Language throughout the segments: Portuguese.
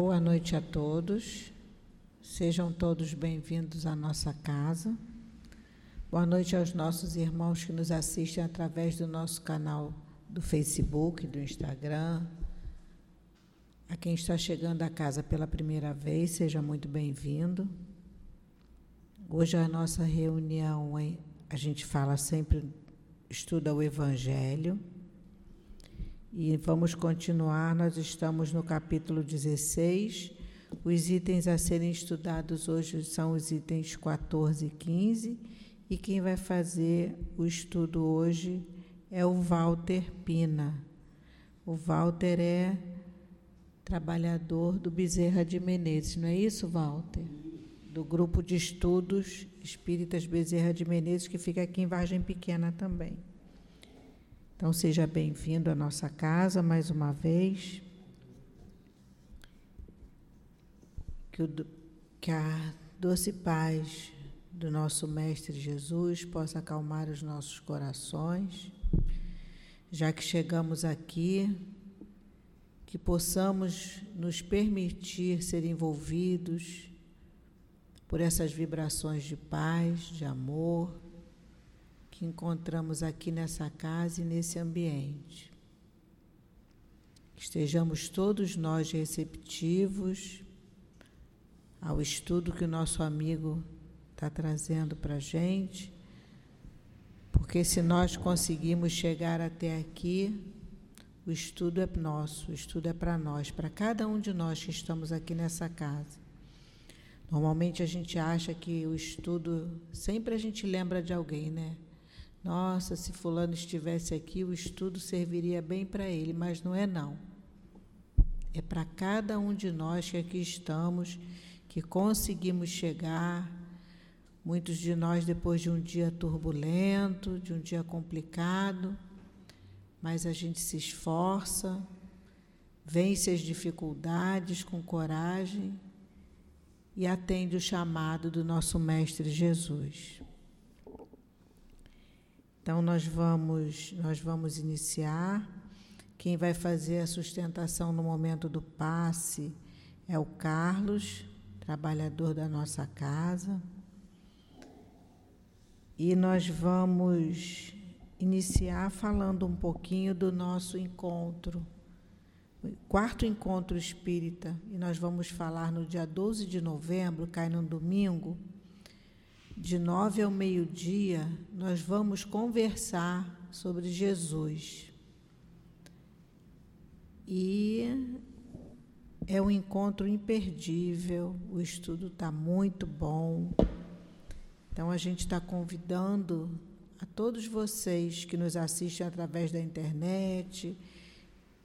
Boa noite a todos. Sejam todos bem-vindos à nossa casa. Boa noite aos nossos irmãos que nos assistem através do nosso canal do Facebook, do Instagram. A quem está chegando à casa pela primeira vez, seja muito bem-vindo. Hoje a nossa reunião, a gente fala sempre, estuda o Evangelho. E vamos continuar, nós estamos no capítulo 16. Os itens a serem estudados hoje são os itens 14 e 15. E quem vai fazer o estudo hoje é o Walter Pina. O Walter é trabalhador do Bezerra de Menezes, não é isso, Walter? Do grupo de estudos Espíritas Bezerra de Menezes, que fica aqui em Vargem Pequena também. Então, seja bem-vindo à nossa casa mais uma vez. Que, o, que a doce paz do nosso Mestre Jesus possa acalmar os nossos corações, já que chegamos aqui, que possamos nos permitir ser envolvidos por essas vibrações de paz, de amor, que encontramos aqui nessa casa e nesse ambiente. Estejamos todos nós receptivos ao estudo que o nosso amigo está trazendo para a gente, porque se nós conseguimos chegar até aqui, o estudo é nosso, o estudo é para nós, para cada um de nós que estamos aqui nessa casa. Normalmente a gente acha que o estudo, sempre a gente lembra de alguém, né? Nossa, se fulano estivesse aqui, o estudo serviria bem para ele, mas não é não. É para cada um de nós que aqui estamos, que conseguimos chegar, muitos de nós depois de um dia turbulento, de um dia complicado, mas a gente se esforça, vence as dificuldades com coragem e atende o chamado do nosso mestre Jesus. Então nós vamos, nós vamos iniciar. Quem vai fazer a sustentação no momento do passe é o Carlos, trabalhador da nossa casa. E nós vamos iniciar falando um pouquinho do nosso encontro, quarto encontro espírita, e nós vamos falar no dia 12 de novembro, cai no domingo de nove ao meio-dia, nós vamos conversar sobre Jesus. E é um encontro imperdível, o estudo está muito bom. Então, a gente está convidando a todos vocês que nos assistem através da internet,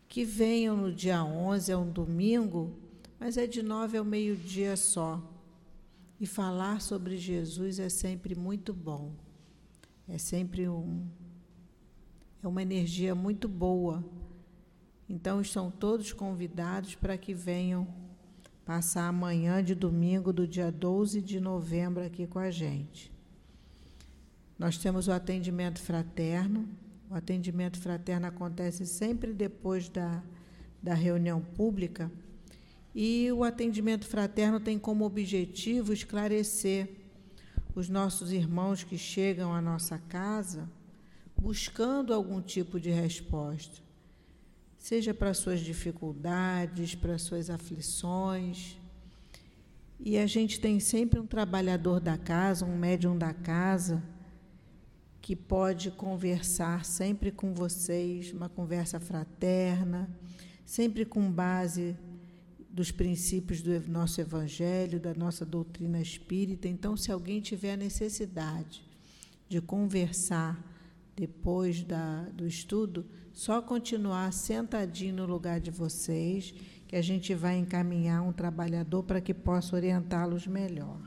que venham no dia 11, é um domingo, mas é de nove ao meio-dia só. E falar sobre Jesus é sempre muito bom. É sempre um, é uma energia muito boa. Então estão todos convidados para que venham passar amanhã de domingo do dia 12 de novembro aqui com a gente. Nós temos o atendimento fraterno. O atendimento fraterno acontece sempre depois da, da reunião pública e o atendimento fraterno tem como objetivo esclarecer os nossos irmãos que chegam à nossa casa buscando algum tipo de resposta, seja para suas dificuldades, para suas aflições. E a gente tem sempre um trabalhador da casa, um médium da casa, que pode conversar sempre com vocês, uma conversa fraterna, sempre com base dos princípios do nosso Evangelho, da nossa doutrina espírita. Então, se alguém tiver necessidade de conversar depois da, do estudo, só continuar sentadinho no lugar de vocês, que a gente vai encaminhar um trabalhador para que possa orientá-los melhor.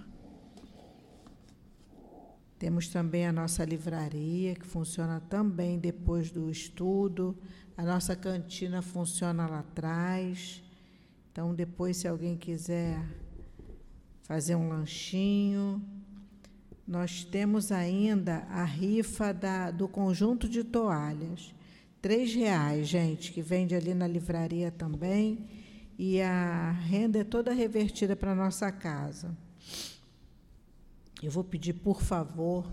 Temos também a nossa livraria, que funciona também depois do estudo. A nossa cantina funciona lá atrás. Então, depois, se alguém quiser fazer um lanchinho, nós temos ainda a rifa da, do conjunto de toalhas. Três reais, gente, que vende ali na livraria também. e a renda é toda revertida para a nossa casa. Eu vou pedir, por favor,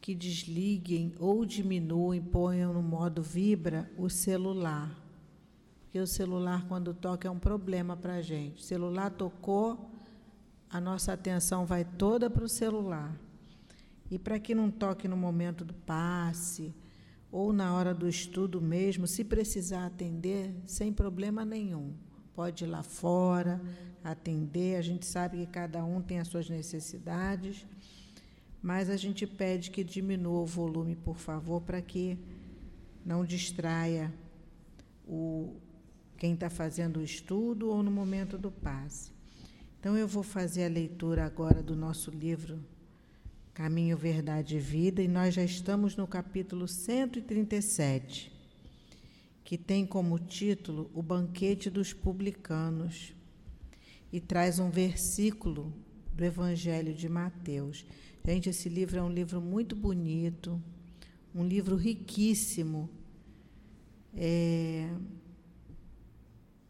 que desliguem ou diminuem, ponham no modo vibra o celular. Porque o celular, quando toca, é um problema para a gente. O celular tocou, a nossa atenção vai toda para o celular. E para que não toque no momento do passe, ou na hora do estudo mesmo, se precisar atender, sem problema nenhum. Pode ir lá fora, atender. A gente sabe que cada um tem as suas necessidades, mas a gente pede que diminua o volume, por favor, para que não distraia o, quem está fazendo o estudo ou no momento do passe. Então, eu vou fazer a leitura agora do nosso livro Caminho, Verdade e Vida, e nós já estamos no capítulo 137, que tem como título O Banquete dos Publicanos e traz um versículo do Evangelho de Mateus. Gente, esse livro é um livro muito bonito, um livro riquíssimo é,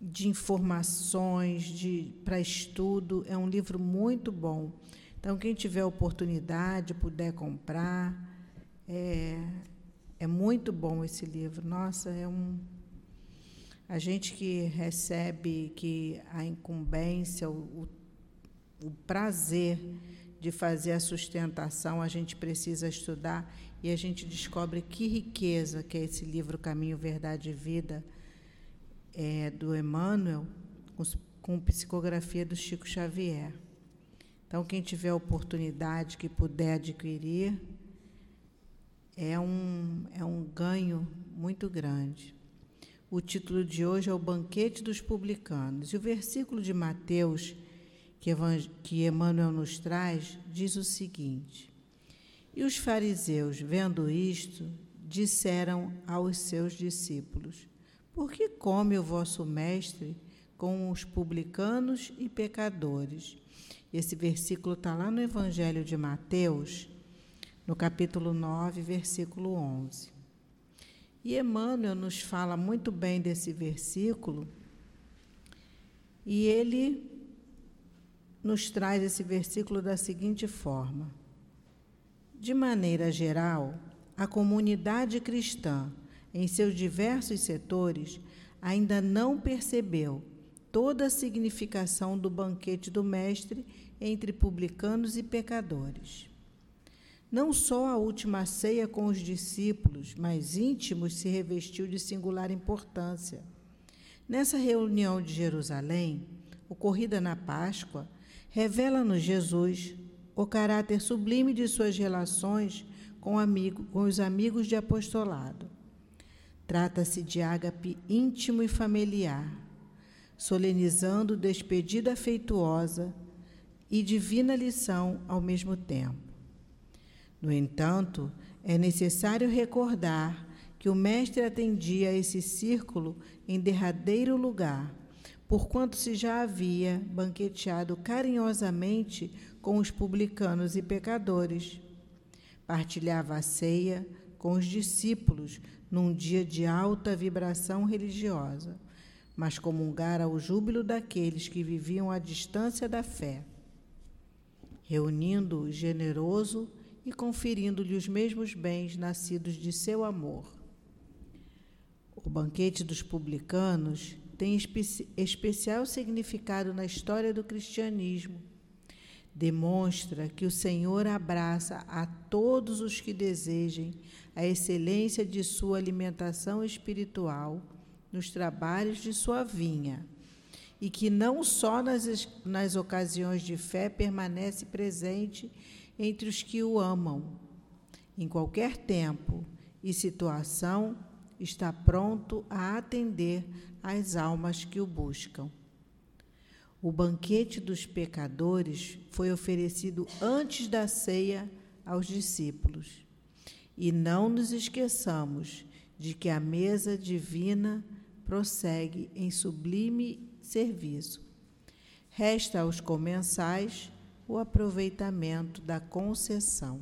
de informações, de para estudo. É um livro muito bom. Então, quem tiver oportunidade, puder comprar, é, é muito bom esse livro. Nossa, é um a gente que recebe que a incumbência, o, o prazer de fazer a sustentação, a gente precisa estudar e a gente descobre que riqueza que é esse livro Caminho, Verdade e Vida, é, do Emmanuel, com, com psicografia do Chico Xavier. Então, quem tiver oportunidade, que puder adquirir, é um, é um ganho muito grande. O título de hoje é o Banquete dos Publicanos. E o versículo de Mateus, que, que Emmanuel nos traz, diz o seguinte: E os fariseus, vendo isto, disseram aos seus discípulos: Por que come o vosso mestre com os publicanos e pecadores? Esse versículo está lá no Evangelho de Mateus, no capítulo 9, versículo 11. E Emmanuel nos fala muito bem desse versículo, e ele nos traz esse versículo da seguinte forma: De maneira geral, a comunidade cristã, em seus diversos setores, ainda não percebeu toda a significação do banquete do Mestre entre publicanos e pecadores. Não só a última ceia com os discípulos mais íntimos se revestiu de singular importância. Nessa reunião de Jerusalém, ocorrida na Páscoa, revela-nos Jesus o caráter sublime de suas relações com, amigo, com os amigos de apostolado. Trata-se de ágape íntimo e familiar, solenizando despedida afeituosa e divina lição ao mesmo tempo. No entanto, é necessário recordar que o Mestre atendia a esse círculo em derradeiro lugar, porquanto se já havia banqueteado carinhosamente com os publicanos e pecadores. Partilhava a ceia com os discípulos num dia de alta vibração religiosa, mas comungara o júbilo daqueles que viviam à distância da fé. Reunindo-os generoso e conferindo-lhe os mesmos bens nascidos de seu amor. O banquete dos publicanos tem espe especial significado na história do cristianismo. Demonstra que o Senhor abraça a todos os que desejem a excelência de sua alimentação espiritual nos trabalhos de sua vinha e que não só nas, nas ocasiões de fé permanece presente entre os que o amam. Em qualquer tempo e situação, está pronto a atender às almas que o buscam. O banquete dos pecadores foi oferecido antes da ceia aos discípulos. E não nos esqueçamos de que a mesa divina prossegue em sublime serviço. Resta aos comensais o aproveitamento da concessão.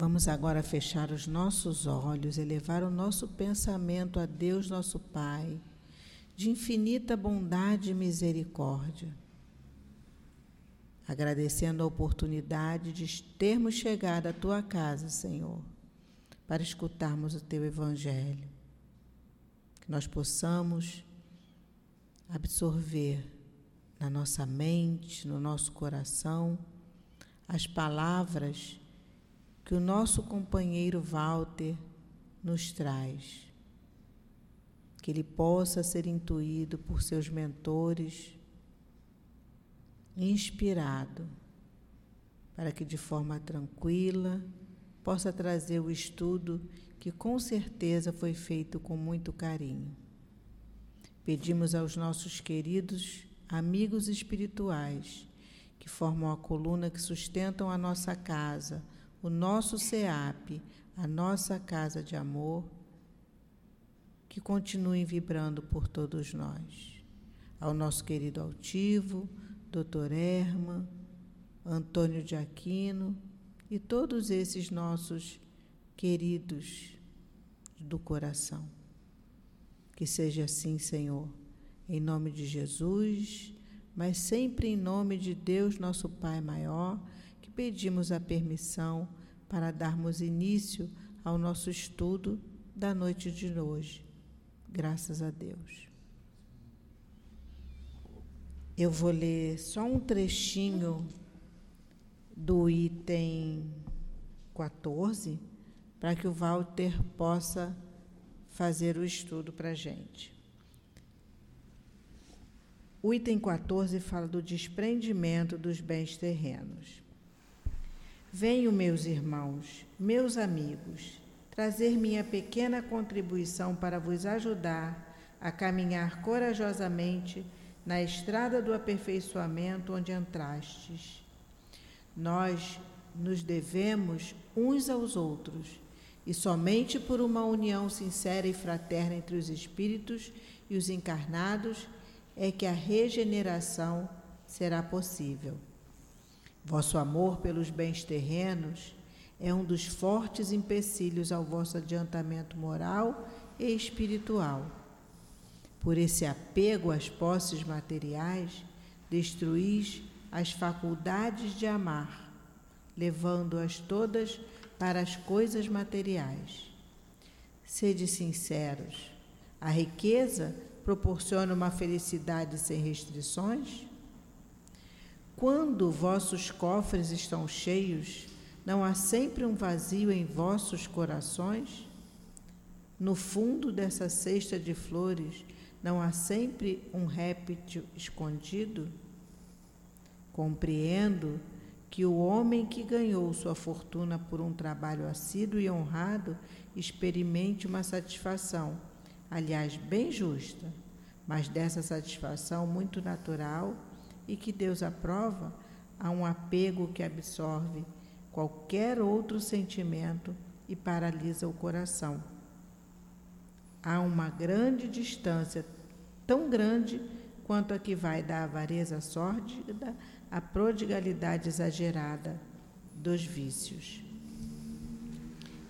Vamos agora fechar os nossos olhos, elevar o nosso pensamento a Deus, nosso Pai, de infinita bondade e misericórdia. Agradecendo a oportunidade de termos chegado à tua casa, Senhor, para escutarmos o teu Evangelho. Que nós possamos absorver na nossa mente, no nosso coração, as palavras que o nosso companheiro Walter nos traz. Que ele possa ser intuído por seus mentores, inspirado, para que de forma tranquila possa trazer o estudo que com certeza foi feito com muito carinho. Pedimos aos nossos queridos amigos espirituais que formam a coluna que sustentam a nossa casa, o nosso SEAP, a nossa casa de amor, que continuem vibrando por todos nós. Ao nosso querido altivo, Dr. Erma, Antônio de Aquino e todos esses nossos queridos do coração. Que seja assim, Senhor, em nome de Jesus, mas sempre em nome de Deus, nosso Pai maior pedimos a permissão para darmos início ao nosso estudo da noite de hoje. Graças a Deus. Eu vou ler só um trechinho do item 14 para que o Walter possa fazer o estudo para a gente. O item 14 fala do desprendimento dos bens terrenos. Venho, meus irmãos, meus amigos, trazer minha pequena contribuição para vos ajudar a caminhar corajosamente na estrada do aperfeiçoamento onde entrastes. Nós nos devemos uns aos outros, e somente por uma união sincera e fraterna entre os espíritos e os encarnados é que a regeneração será possível. Vosso amor pelos bens terrenos é um dos fortes empecilhos ao vosso adiantamento moral e espiritual. Por esse apego às posses materiais, destruís as faculdades de amar, levando-as todas para as coisas materiais. Sede sinceros: a riqueza proporciona uma felicidade sem restrições? Quando vossos cofres estão cheios, não há sempre um vazio em vossos corações? No fundo dessa cesta de flores, não há sempre um réptil escondido? Compreendo que o homem que ganhou sua fortuna por um trabalho assíduo e honrado experimente uma satisfação, aliás, bem justa, mas dessa satisfação muito natural e que Deus aprova, há um apego que absorve qualquer outro sentimento e paralisa o coração. Há uma grande distância, tão grande quanto a que vai da avareza sórdida à prodigalidade exagerada dos vícios,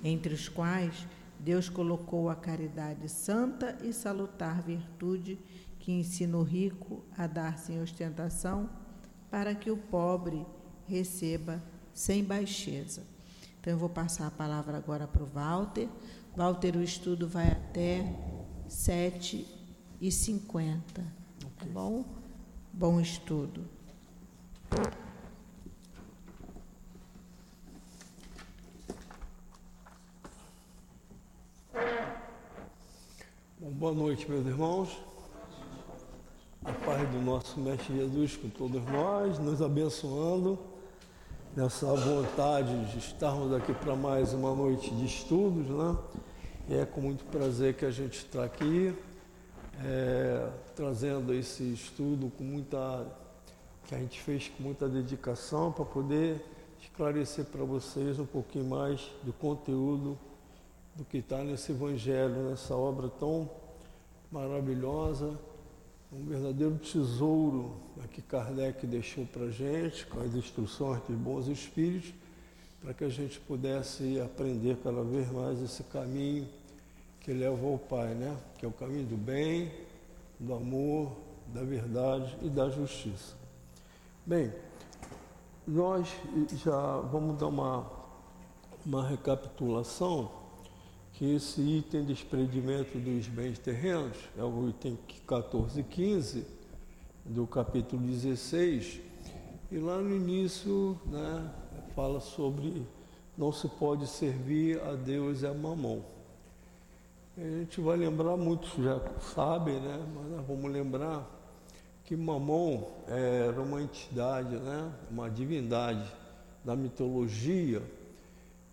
entre os quais Deus colocou a caridade santa e salutar virtude que ensina o rico a dar sem ostentação, para que o pobre receba sem baixeza. Então eu vou passar a palavra agora para o Walter. Walter, o estudo vai até 7 e 50 tá bom? Bom estudo. Bom, boa noite, meus irmãos a paz do nosso Mestre Jesus com todos nós, nos abençoando nessa vontade de estarmos aqui para mais uma noite de estudos, né? E é com muito prazer que a gente está aqui, é, trazendo esse estudo com muita que a gente fez com muita dedicação para poder esclarecer para vocês um pouquinho mais do conteúdo do que está nesse Evangelho, nessa obra tão maravilhosa um verdadeiro tesouro que Kardec deixou para a gente, com as instruções dos bons espíritos, para que a gente pudesse aprender cada vez mais esse caminho que leva ao Pai, né? Que é o caminho do bem, do amor, da verdade e da justiça. Bem, nós já vamos dar uma, uma recapitulação que esse item de desprendimento dos bens terrenos é o item 14 e 15 do capítulo 16 e lá no início né, fala sobre não se pode servir a Deus e a mamão. A gente vai lembrar, muitos já sabem, né, mas nós vamos lembrar que Mamon era uma entidade, né, uma divindade da mitologia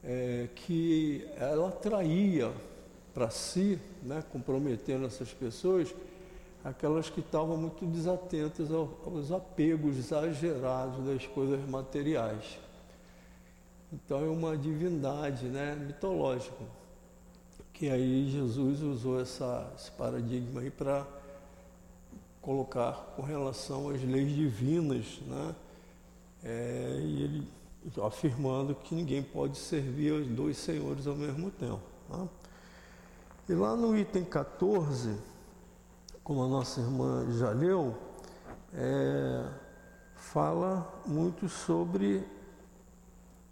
é, que ela atraía para si, né, comprometendo essas pessoas, aquelas que estavam muito desatentas aos apegos exagerados das coisas materiais. Então é uma divindade né, mitológica, que aí Jesus usou essa, esse paradigma aí para colocar com relação às leis divinas, né? É, e ele afirmando que ninguém pode servir aos dois senhores ao mesmo tempo. Tá? E lá no item 14, como a nossa irmã já leu, é, fala muito sobre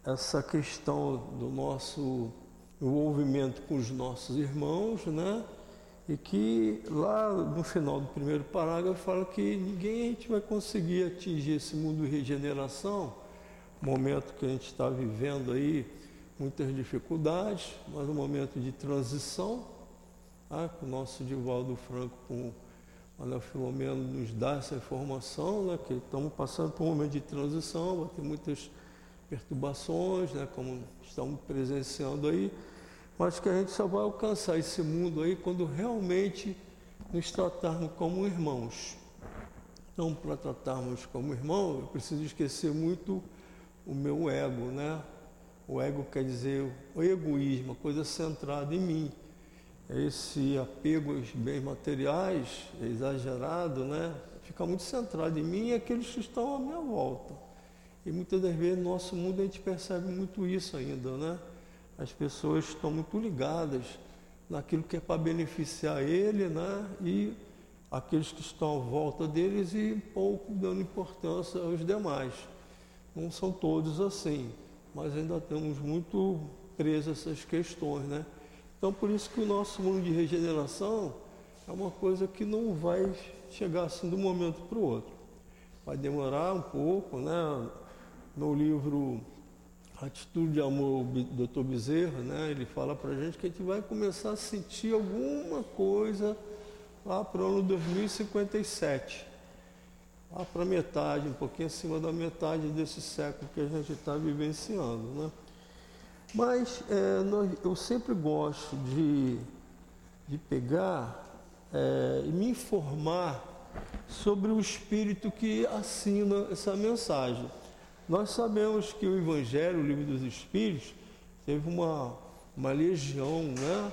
essa questão do nosso envolvimento com os nossos irmãos, né? E que lá no final do primeiro parágrafo fala que ninguém a gente vai conseguir atingir esse mundo de regeneração, momento que a gente está vivendo aí, muitas dificuldades, mas um momento de transição, com o nosso Divaldo Franco, com o Anel Filomeno nos dá essa informação, né? que estamos passando por um momento de transição, vai ter muitas perturbações, né? como estamos presenciando aí, mas que a gente só vai alcançar esse mundo aí quando realmente nos tratarmos como irmãos. Então, para tratarmos como irmão, eu preciso esquecer muito o meu ego, né? O ego quer dizer o egoísmo, a coisa centrada em mim. Esse apego aos bens materiais, exagerado, né? Fica muito centrado em mim e aqueles que estão à minha volta. E muitas das vezes no nosso mundo a gente percebe muito isso ainda, né? As pessoas estão muito ligadas naquilo que é para beneficiar ele, né? E aqueles que estão à volta deles e pouco dando importância aos demais. Não são todos assim, mas ainda estamos muito presos a essas questões, né? Então por isso que o nosso mundo de regeneração é uma coisa que não vai chegar assim de um momento para o outro. Vai demorar um pouco, né? No livro Atitude de Amor do Dr. Bezerra, né? Ele fala para a gente que a gente vai começar a sentir alguma coisa lá para o ano 2057 lá para metade, um pouquinho acima da metade desse século que a gente está vivenciando. Né? Mas é, nós, eu sempre gosto de, de pegar é, e me informar sobre o espírito que assina essa mensagem. Nós sabemos que o Evangelho, o livro dos Espíritos, teve uma, uma legião né,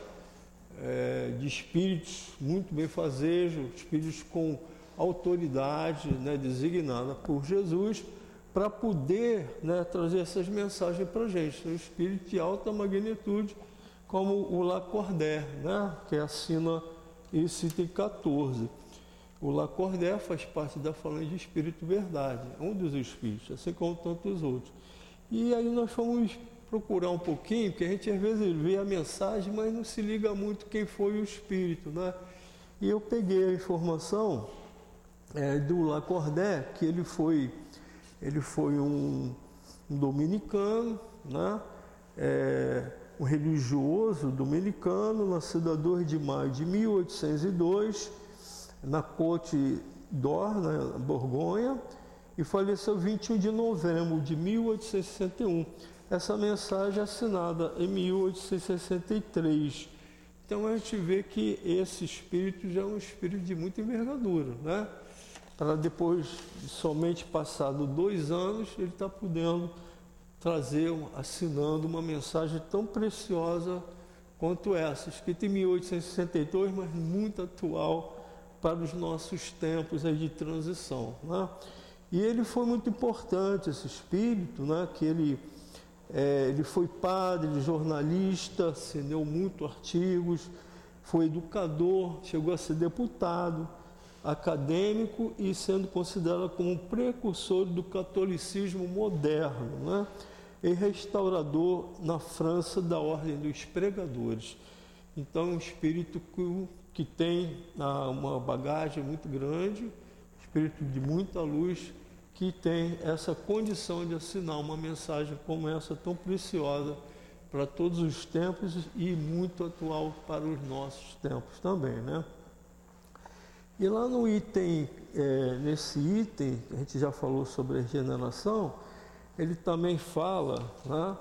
é, de espíritos muito bem-fazejos, espíritos com autoridade né, designada por Jesus para poder né, trazer essas mensagens para a gente. Um espírito de alta magnitude, como o Lacordaire, né, que assina esse item 14. O Lacordaire faz parte da falange de Espírito Verdade, um dos espíritos, assim como tantos outros. E aí nós fomos procurar um pouquinho, porque a gente às vezes vê a mensagem, mas não se liga muito quem foi o espírito, né? E eu peguei a informação é, do Lacordaire, que ele foi, ele foi um, um dominicano, né? É, um religioso dominicano, nascido a 2 de maio de 1802, na Côte d'Or, na Borgonha, e faleceu 21 de novembro de 1861. Essa mensagem é assinada em 1863. Então a gente vê que esse espírito já é um espírito de muita envergadura, né? Para depois de somente passado dois anos, ele está podendo trazer, assinando uma mensagem tão preciosa quanto essa, escrita em 1862, mas muito atual para os nossos tempos aí de transição. Né? E ele foi muito importante, esse espírito, né? que ele É, ele foi padre, jornalista, assinou muito artigos, foi educador, chegou a ser deputado, acadêmico e sendo considerado como precursor do catolicismo moderno, né? e restaurador na França da Ordem dos Pregadores. Então, um espírito que, que tem ah, uma bagagem muito grande, espírito de muita luz, que tem essa condição de assinar uma mensagem como essa, tão preciosa para todos os tempos e muito atual para os nossos tempos também, né? E lá no item, é, nesse item, a gente já falou sobre a regeneração, ele também fala, né,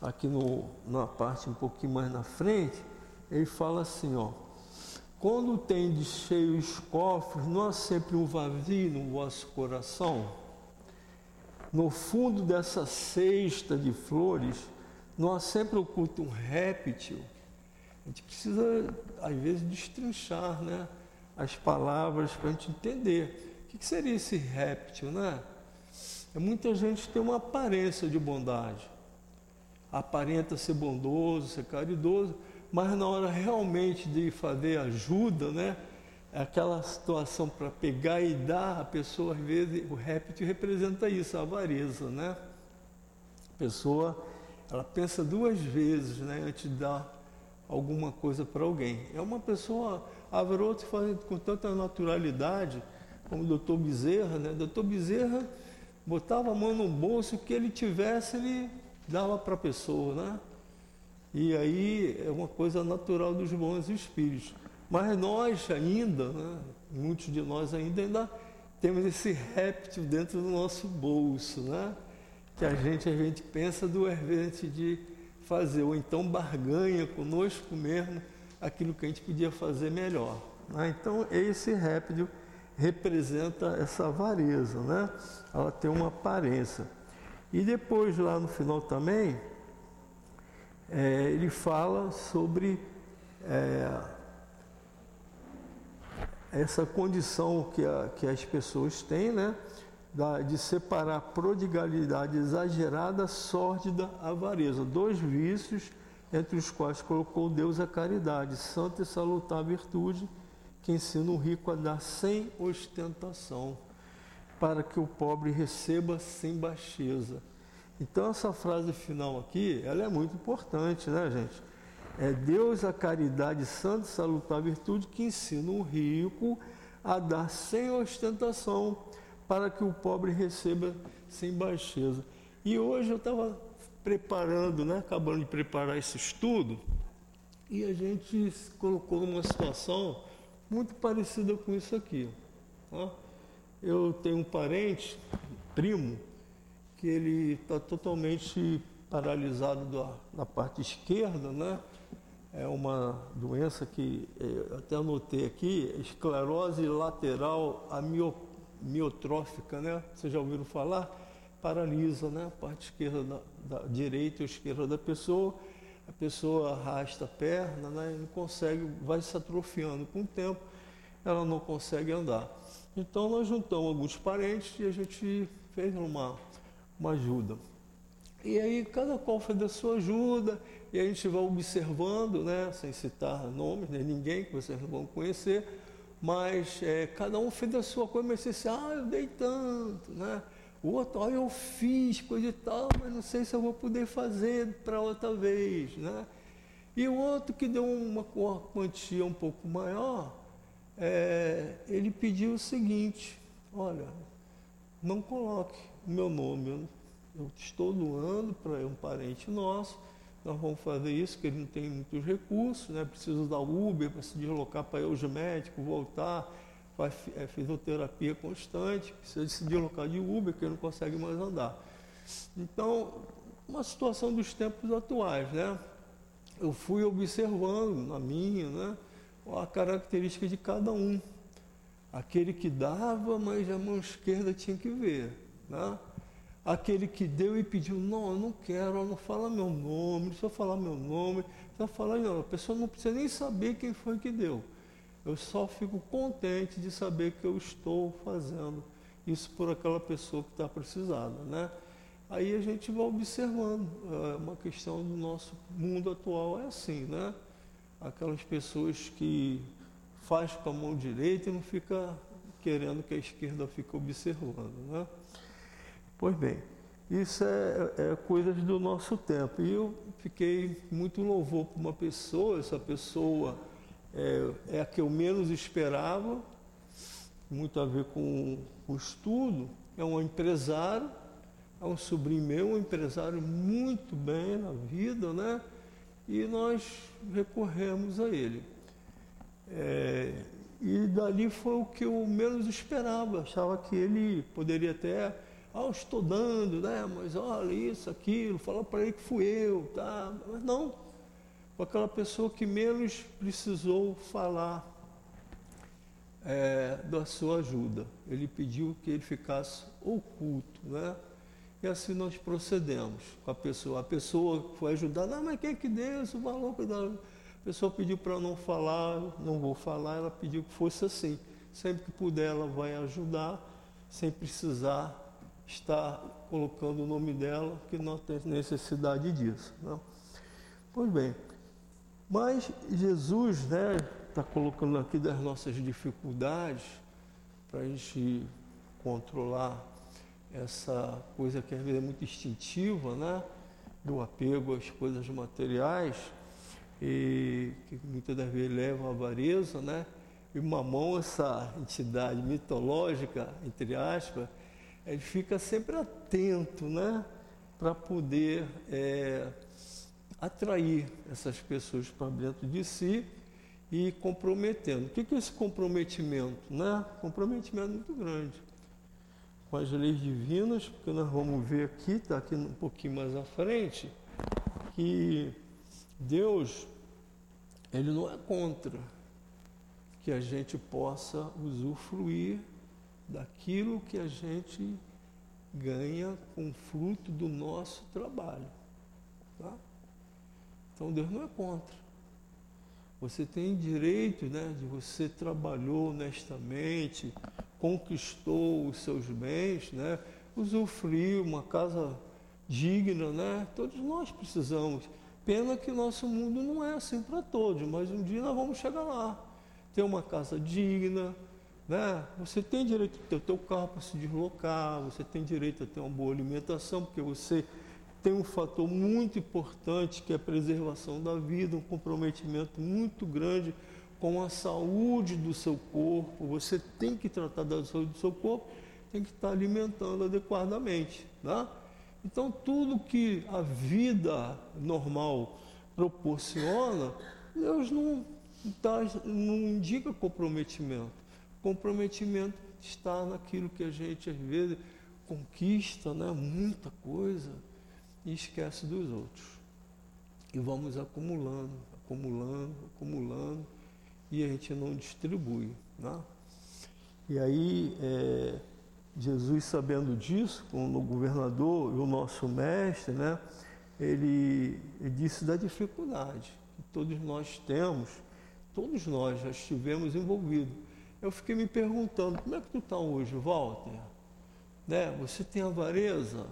aqui no, na parte um pouquinho mais na frente, ele fala assim, ó, quando de cheios cofres, não há sempre um vazio no vosso coração? No fundo dessa cesta de flores, não há sempre oculto um réptil? A gente precisa, às vezes, destrinchar né, as palavras para a gente entender. O que seria esse réptil, né? É muita gente tem uma aparência de bondade. Aparenta ser bondoso, ser caridoso, mas na hora realmente de fazer ajuda, né? É aquela situação para pegar e dar, a pessoa, às vezes, o réptil representa isso, a avareza, né? A pessoa, ela pensa duas vezes, né, antes de dar alguma coisa para alguém. É uma pessoa avarosa fazendo com tanta naturalidade, como o doutor Bezerra, né? Doutor Bezerra botava a mão no bolso, o que ele tivesse, ele dava para a pessoa, né? E aí é uma coisa natural dos bons espíritos. Mas nós ainda, né, muitos de nós ainda, ainda temos esse réptil dentro do nosso bolso, né? Que a gente, a gente pensa duas vezes de fazer, ou então barganha conosco mesmo aquilo que a gente podia fazer melhor. Né? Então, esse réptil representa essa avareza, né? Ela tem uma aparência. E depois, lá no final também, é, ele fala sobre é, essa condição que, a, que as pessoas têm, né? Da, de separar prodigalidade exagerada, sórdida, avareza. Dois vícios entre os quais colocou Deus a caridade, santa e salutar virtude, que ensina o rico a dar sem ostentação, para que o pobre receba sem baixeza. Então essa frase final aqui, ela é muito importante, né, gente? É Deus a caridade santa e salutar virtude que ensina o rico a dar sem ostentação, para que o pobre receba sem baixeza. E hoje eu estava preparando, né, acabando de preparar esse estudo, e a gente se colocou numa situação muito parecida com isso aqui. Ó. Eu tenho um parente, primo, que ele está totalmente paralisado da, na parte esquerda, né? É uma doença que eu até anotei aqui, esclerose lateral amiotrófica, né? Vocês já ouviram falar? Paralisa, né? A parte esquerda da, da direita ou esquerda da pessoa a pessoa arrasta a perna, né, não consegue, vai se atrofiando com o tempo, ela não consegue andar. Então nós juntamos alguns parentes e a gente fez uma, uma ajuda. E aí cada qual fez a sua ajuda, e a gente vai observando, né, sem citar nomes, né, ninguém que vocês não vão conhecer, mas é, cada um fez a sua coisa, mas ah, eu dei tanto, né? O outro, olha, eu fiz coisa e tal, mas não sei se eu vou poder fazer para outra vez, né? E o outro que deu uma quantia um pouco maior, é, ele pediu o seguinte, olha, não coloque o meu nome, eu estou doando para um parente nosso, nós vamos fazer isso, que ele não tem muitos recursos, né? precisa da Uber para se deslocar para ir aos médicos, voltar, faz é, fisioterapia constante, precisa de se deslocar de Uber, que não consegue mais andar. Então, uma situação dos tempos atuais, né? Eu fui observando na minha, né, a característica de cada um. Aquele que dava, mas a mão esquerda tinha que ver, né? Aquele que deu e pediu, não, eu não quero, não fala meu nome, não precisa falar meu nome, precisa falar, não, a pessoa não precisa nem saber quem foi que deu. Eu só fico contente de saber que eu estou fazendo isso por aquela pessoa que está precisada, né? Aí a gente vai observando. É uma questão do nosso mundo atual é assim, né? Aquelas pessoas que faz com a mão direita e não fica querendo que a esquerda fique observando, né? Pois bem, isso é, é coisas do nosso tempo. E eu fiquei muito louvor por uma pessoa, essa pessoa é, é a que eu menos esperava, muito a ver com o estudo, é um empresário, é um sobrinho meu, um empresário muito bem na vida, né? E nós recorremos a ele. É, e dali foi o que eu menos esperava. Achava que ele poderia até, ah, estou dando, né? Mas olha isso, aquilo, fala para ele que fui eu, tá? Mas não. Foi aquela pessoa que menos precisou falar é, da sua ajuda. Ele pediu que ele ficasse oculto, né? E assim nós procedemos com a pessoa. A pessoa foi ajudar, não, mas quem é que deu esse valor? A pessoa pediu para não falar, não vou falar, ela pediu que fosse assim. Sempre que puder, ela vai ajudar, sem precisar estar colocando o nome dela, que não tem necessidade disso. Né? Pois bem, mas Jesus, né, está colocando aqui das nossas dificuldades para a gente controlar essa coisa que às vezes é muito instintiva, né? Do apego às coisas materiais e que muitas das vezes leva à avareza, né? E Mamão, essa entidade mitológica, entre aspas, ele fica sempre atento, né? Para poder é, atrair essas pessoas para dentro de si e comprometendo. O que é esse comprometimento? Né? Comprometimento muito grande com as leis divinas, porque nós vamos ver aqui, está aqui um pouquinho mais à frente, que Deus, Ele não é contra que a gente possa usufruir daquilo que a gente ganha com fruto do nosso trabalho. Tá? Então Deus não é contra. Você tem direito né, de você trabalhou honestamente, conquistou os seus bens, né, usufruiu uma casa digna, né? Todos nós precisamos. Pena que nosso mundo não é assim para todos, mas um dia nós vamos chegar lá. Ter uma casa digna, né? Você tem direito a ter o teu carro para se deslocar, você tem direito a ter uma boa alimentação, porque você tem um fator muito importante que é a preservação da vida, um comprometimento muito grande com a saúde do seu corpo. Você tem que tratar da saúde do seu corpo, tem que estar alimentando adequadamente. Tá? Então, tudo que a vida normal proporciona, Deus não, tá, não indica comprometimento. Comprometimento está naquilo que a gente às vezes conquista, né? muita coisa e esquece dos outros. E vamos acumulando, acumulando, acumulando, e a gente não distribui. Né? E aí, é, Jesus, sabendo disso, como o governador e o nosso mestre, né, ele, ele disse da dificuldade que todos nós temos, todos nós já estivemos envolvidos. Eu fiquei me perguntando, como é que tu está hoje, Walter? Né? Você tem avareza?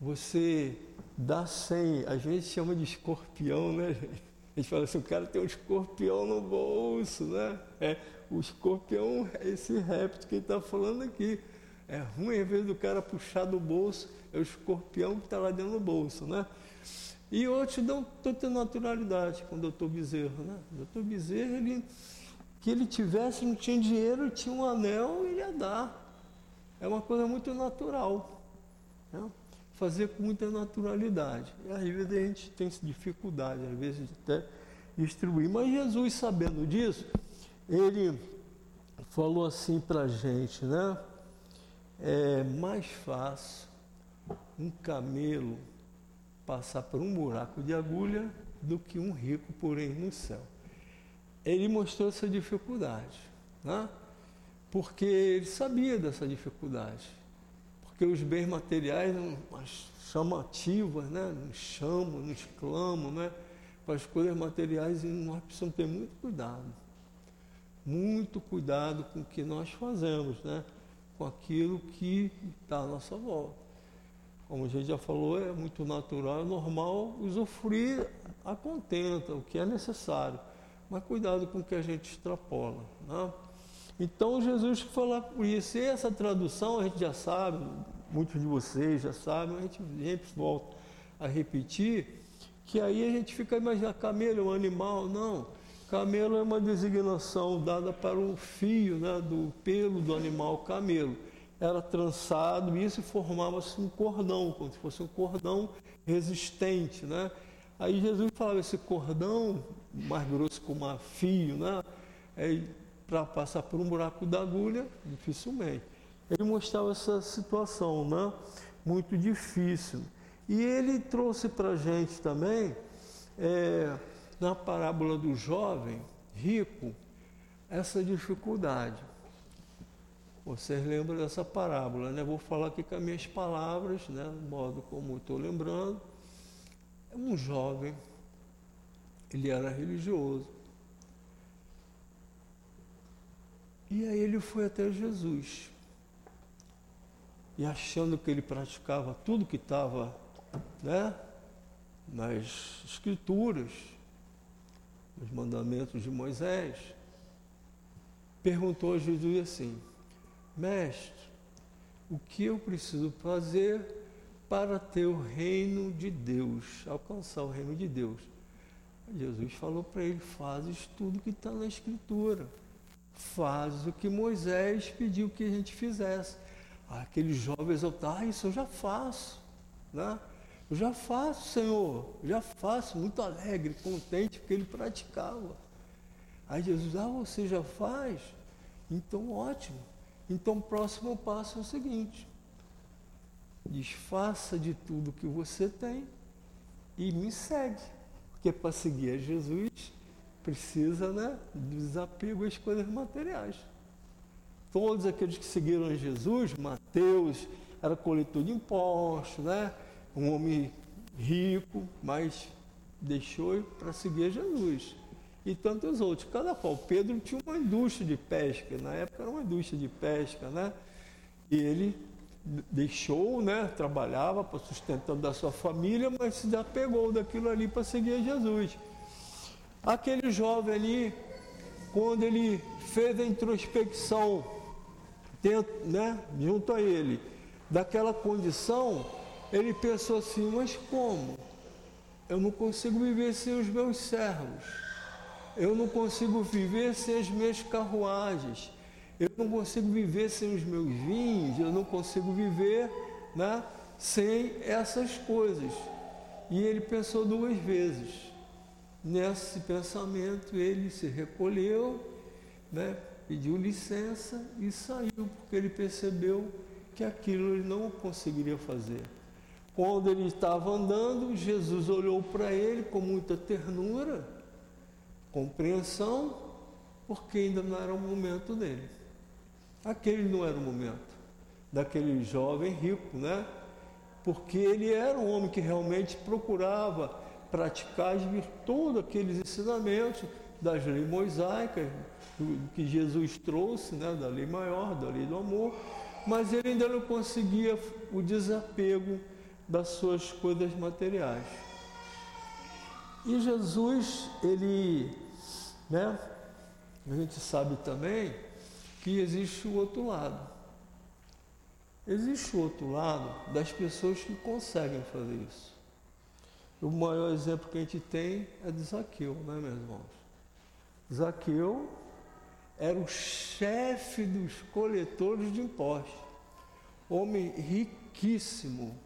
Você dá sem, a gente chama de escorpião, né? A gente fala assim, o cara tem um escorpião no bolso, né? É, o escorpião é esse réptil que ele está falando aqui. É ruim, às vezes, do cara puxar do bolso, é o escorpião que está lá dentro do bolso, né? E outros dão tanta naturalidade com o doutor Bezerro, né? O doutor Bezerro, ele, que ele tivesse, não tinha dinheiro, tinha um anel, ele ia dar. É uma coisa muito natural. Né? Fazer com muita naturalidade. E às vezes a gente tem dificuldade, às vezes até distribuir. Mas Jesus, sabendo disso, ele falou assim para a gente, né? É mais fácil um camelo passar por um buraco de agulha do que um rico, porém, no céu. Ele mostrou essa dificuldade, né? porque ele sabia dessa dificuldade porque os bens materiais, as chamativas, né? nos chamam, nos clamam, né? para as coisas materiais, e nós precisamos ter muito cuidado. Muito cuidado com o que nós fazemos, né? com aquilo que está à nossa volta. como a gente já falou, é muito natural, é normal usufruir a contenta, o que é necessário. Mas cuidado com o que a gente extrapola. Né? Então Jesus fala por isso. E essa tradução a gente já sabe, muitos de vocês já sabem, a gente sempre volta a repetir, que aí a gente fica imaginando, camelo é um animal, não. Camelo é uma designação dada para o fio né, do pelo do animal camelo. Era trançado e isso formava-se um cordão, como se fosse um cordão resistente. Né? Aí Jesus falava esse cordão, mais grosso como um fio, né? É, para passar por um buraco da agulha, dificilmente. Ele mostrava essa situação, né? Muito difícil. E ele trouxe para a gente também, é, na parábola do jovem rico, essa dificuldade. Vocês lembram dessa parábola, né? Vou falar aqui com as minhas palavras, né? Do modo como estou lembrando. Um jovem, ele era religioso, E aí ele foi até Jesus. E achando que ele praticava tudo que estava né, nas escrituras, nos mandamentos de Moisés, perguntou a Jesus assim, mestre, o que eu preciso fazer para ter o reino de Deus, alcançar o reino de Deus? Jesus falou para ele, fazes tudo que está na escritura faz o que Moisés pediu que a gente fizesse. Aquele jovem exaltar, ah, isso eu já faço, né? Eu já faço, Senhor, já faço, muito alegre, contente, porque ele praticava. Aí Jesus, ah, você já faz? Então ótimo. Então o próximo passo é o seguinte: desfaça de tudo que você tem e me segue. Porque para seguir a Jesus, precisa né, desapego às coisas materiais. Todos aqueles que seguiram Jesus, Mateus era coletor de impostos, né? um homem rico, mas deixou para seguir Jesus. E tantos outros, cada qual. Pedro tinha uma indústria de pesca, na época era uma indústria de pesca, né? E ele deixou, né? Trabalhava para sustentando da sua família, mas se apegou daquilo ali para seguir Jesus. Aquele jovem ali, quando ele fez a introspecção, dentro, né, junto a ele, daquela condição, ele pensou assim: mas como? Eu não consigo viver sem os meus servos, eu não consigo viver sem as minhas carruagens, eu não consigo viver sem os meus vinhos, eu não consigo viver né, sem essas coisas. E ele pensou duas vezes. Nesse pensamento, ele se recolheu, né, pediu licença e saiu, porque ele percebeu que aquilo ele não conseguiria fazer. Quando ele estava andando, Jesus olhou para ele com muita ternura, compreensão, porque ainda não era o momento dele. Aquele não era o momento daquele jovem rico, né? Porque ele era um homem que realmente procurava praticar todos aqueles ensinamentos das leis mosaicas que Jesus trouxe, né, da lei maior, da lei do amor, mas ele ainda não conseguia o desapego das suas coisas materiais. E Jesus, ele, né, a gente sabe também que existe o outro lado. Existe o outro lado das pessoas que conseguem fazer isso. O maior exemplo que a gente tem é de Zaqueu, né, meus irmãos? Zaqueu era o chefe dos coletores de impostos, homem riquíssimo,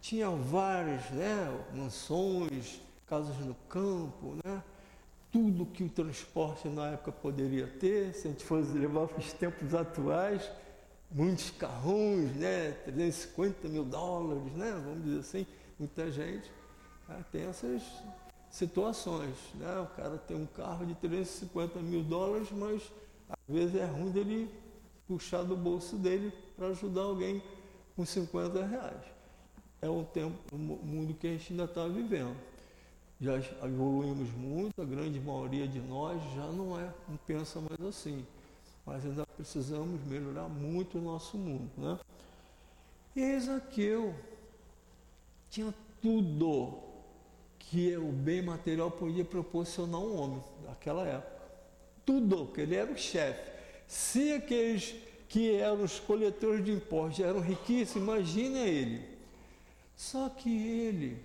tinha várias né, mansões, casas no campo, né? tudo que o transporte na época poderia ter, se a gente fosse levar para os tempos atuais, muitos carrões, né? 350 mil dólares, né? vamos dizer assim, muita gente. É, tem essas situações. Né? O cara tem um carro de 350 mil dólares, mas às vezes é ruim dele puxar do bolso dele para ajudar alguém com 50 reais. É um tempo, um mundo que a gente ainda está vivendo. Já evoluímos muito, a grande maioria de nós já não é, não pensa mais assim. Mas ainda precisamos melhorar muito o nosso mundo. Né? E Ezaqueu tinha tudo que o bem material podia proporcionar um homem daquela época. Tudo, que ele era o chefe. Se aqueles que eram os coletores de impostos eram riquíssimos, imagina ele. Só que ele,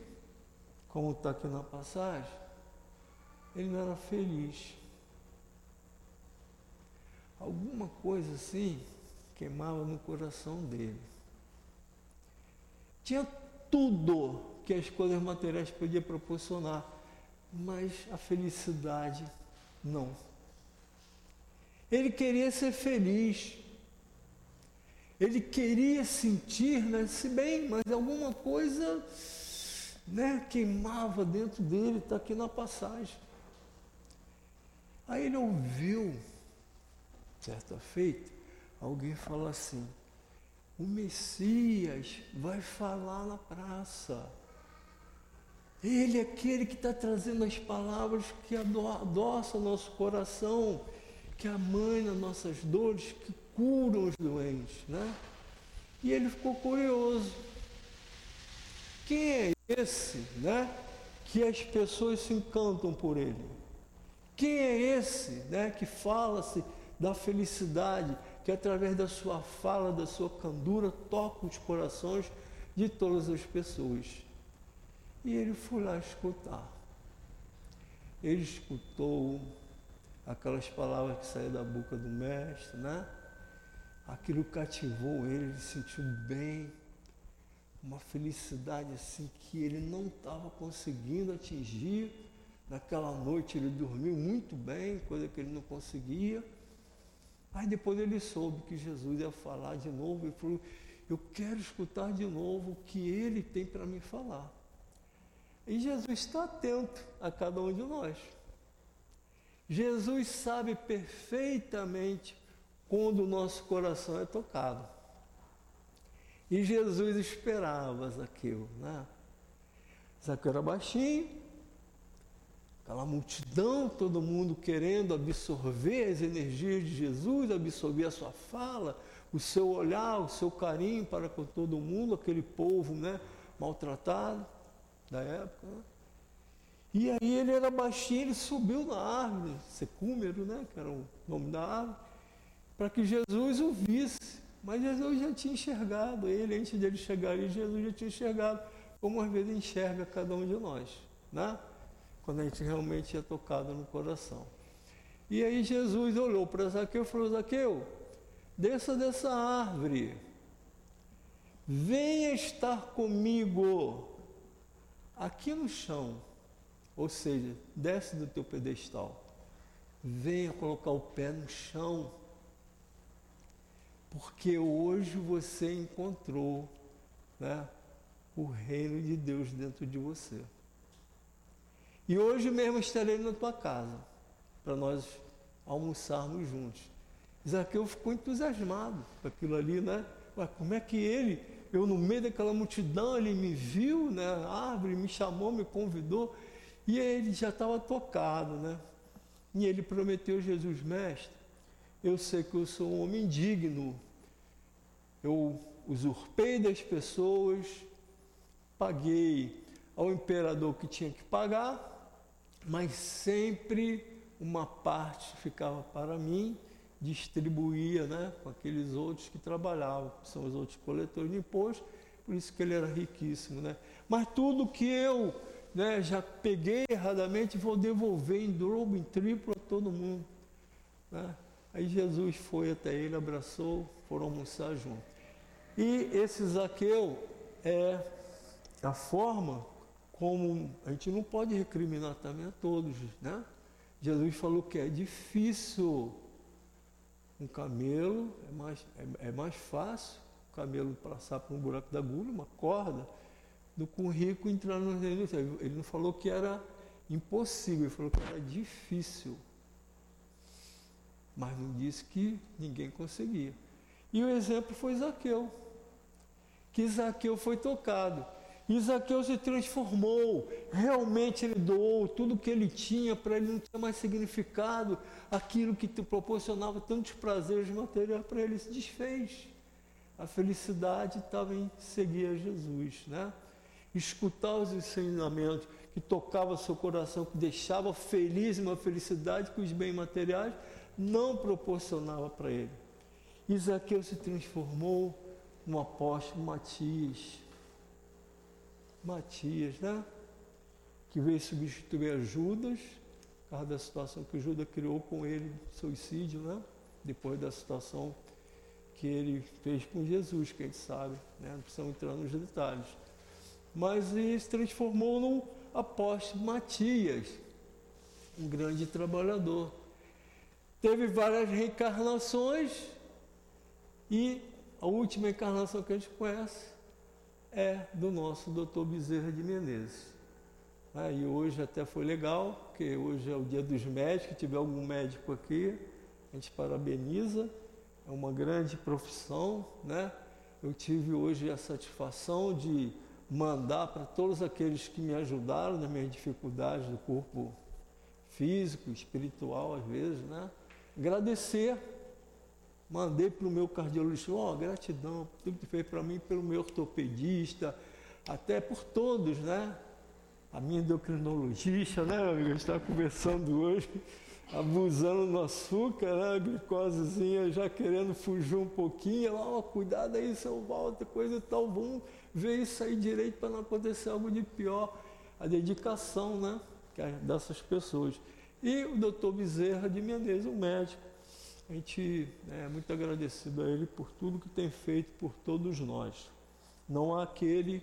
como está aqui na passagem, ele não era feliz. Alguma coisa assim queimava no coração dele. Tinha tudo que as coisas materiais podiam proporcionar, mas a felicidade não. Ele queria ser feliz. Ele queria sentir, né, bem, mas alguma coisa né, queimava dentro dele, está aqui na passagem. Aí ele ouviu, certa feita, alguém falar assim: o Messias vai falar na praça. Ele é aquele que está trazendo as palavras que adoçam nosso coração, que amana nossas dores, que curam os doentes, né? E ele ficou curioso. Quem é esse, né? Que as pessoas se encantam por ele? Quem é esse, né? Que fala-se da felicidade, que através da sua fala, da sua candura, toca os corações de todas as pessoas. E ele foi lá escutar. Ele escutou aquelas palavras que saíram da boca do mestre, né? Aquilo cativou ele, ele sentiu bem, uma felicidade assim que ele não estava conseguindo atingir. Naquela noite ele dormiu muito bem, coisa que ele não conseguia. Aí depois ele soube que Jesus ia falar de novo e falou: Eu quero escutar de novo o que ele tem para me falar. E Jesus está atento a cada um de nós. Jesus sabe perfeitamente quando o nosso coração é tocado. E Jesus esperava Zaqueu, né? Zaqueu era baixinho, aquela multidão, todo mundo querendo absorver as energias de Jesus, absorver a sua fala, o seu olhar, o seu carinho para com todo mundo, aquele povo né, maltratado da época. Né? E aí ele era baixinho, ele subiu na árvore, secúmero, né, que era o nome da árvore, para que Jesus o visse. Mas Jesus já tinha enxergado ele, antes dele chegar ali, Jesus já tinha enxergado, como às vezes enxerga cada um de nós, né? quando a gente realmente é tocado no coração. E aí Jesus olhou para Zaqueu e falou, Zaqueu, desça dessa árvore, venha estar comigo aqui no chão. Ou seja, desce do teu pedestal. Venha colocar o pé no chão. Porque hoje você encontrou né, o reino de Deus dentro de você. E hoje mesmo estarei na tua casa para nós almoçarmos juntos. Zaqueu ficou entusiasmado com aquilo ali, né? Mas como é que ele, eu no meio daquela multidão, ele me viu, né? A árvore me chamou, me convidou. E ele já estava tocado, né? E ele prometeu Jesus, mestre, eu sei que eu sou um homem digno. Eu usurpei das pessoas, paguei ao imperador que tinha que pagar, mas sempre uma parte ficava para mim, distribuía né, com aqueles outros que trabalhavam, que são os outros coletores de imposto, por isso que ele era riquíssimo. Né? Mas tudo que eu né, já peguei erradamente, vou devolver em dobro, em triplo a todo mundo. Né? Aí Jesus foi até ele, abraçou, foram almoçar junto. E esse Zaqueu é a forma como a gente não pode recriminar também a todos, né? Jesus falou que é difícil um camelo, é mais, é, é mais fácil o camelo passar por um buraco da agulha, uma corda, do que um rico entrar no reino Ele não falou que era impossível, ele falou que era difícil. Mas não disse que ninguém conseguia. E o exemplo foi Zaqueu. Que Zaqueu foi tocado. Zaqueu se transformou. Realmente ele doou tudo que ele tinha para ele não ter mais significado. Aquilo que te proporcionava tantos prazeres materiais para ele se desfez. A felicidade estava em seguir a Jesus, né? escutar os ensinamentos que tocava seu coração, que deixava feliz, uma felicidade que os bens materiais não proporcionava para ele. Isaqueu se transformou no apóstolo Matias. Matias, né? Que veio substituir Judas, por causa da situação que Judas criou com ele, suicídio, né? Depois da situação que ele fez com Jesus, que a gente sabe, né? não precisamos entrar nos detalhes. Mas ele se transformou no apóstolo Matias, um grande trabalhador. Teve várias reencarnações e a última encarnação que a gente conhece é do nosso doutor Bezerra de Menezes. Ah, e hoje até foi legal, porque hoje é o dia dos médicos, tiver algum médico aqui, a gente parabeniza, é uma grande profissão, né? Eu tive hoje a satisfação de mandar para todos aqueles que me ajudaram nas minhas dificuldades do corpo físico, espiritual, às vezes, né? Agradecer. Mandei para o meu cardiologista, ó, oh, gratidão por tudo que fez para mim, pelo meu ortopedista, até por todos, né? A minha endocrinologista, né? A gente está conversando hoje, abusando do açúcar, né? A glicosezinha já querendo fugir um pouquinho, ó, oh, cuidado aí, seu Walter, coisa e tal, vamos ver isso aí direito para não acontecer algo de pior. A dedicação, né? É dessas pessoas. E o doutor Bezerra de Menezes, um médico. A gente é muito agradecido a ele por tudo que tem feito por todos nós. Não há aquele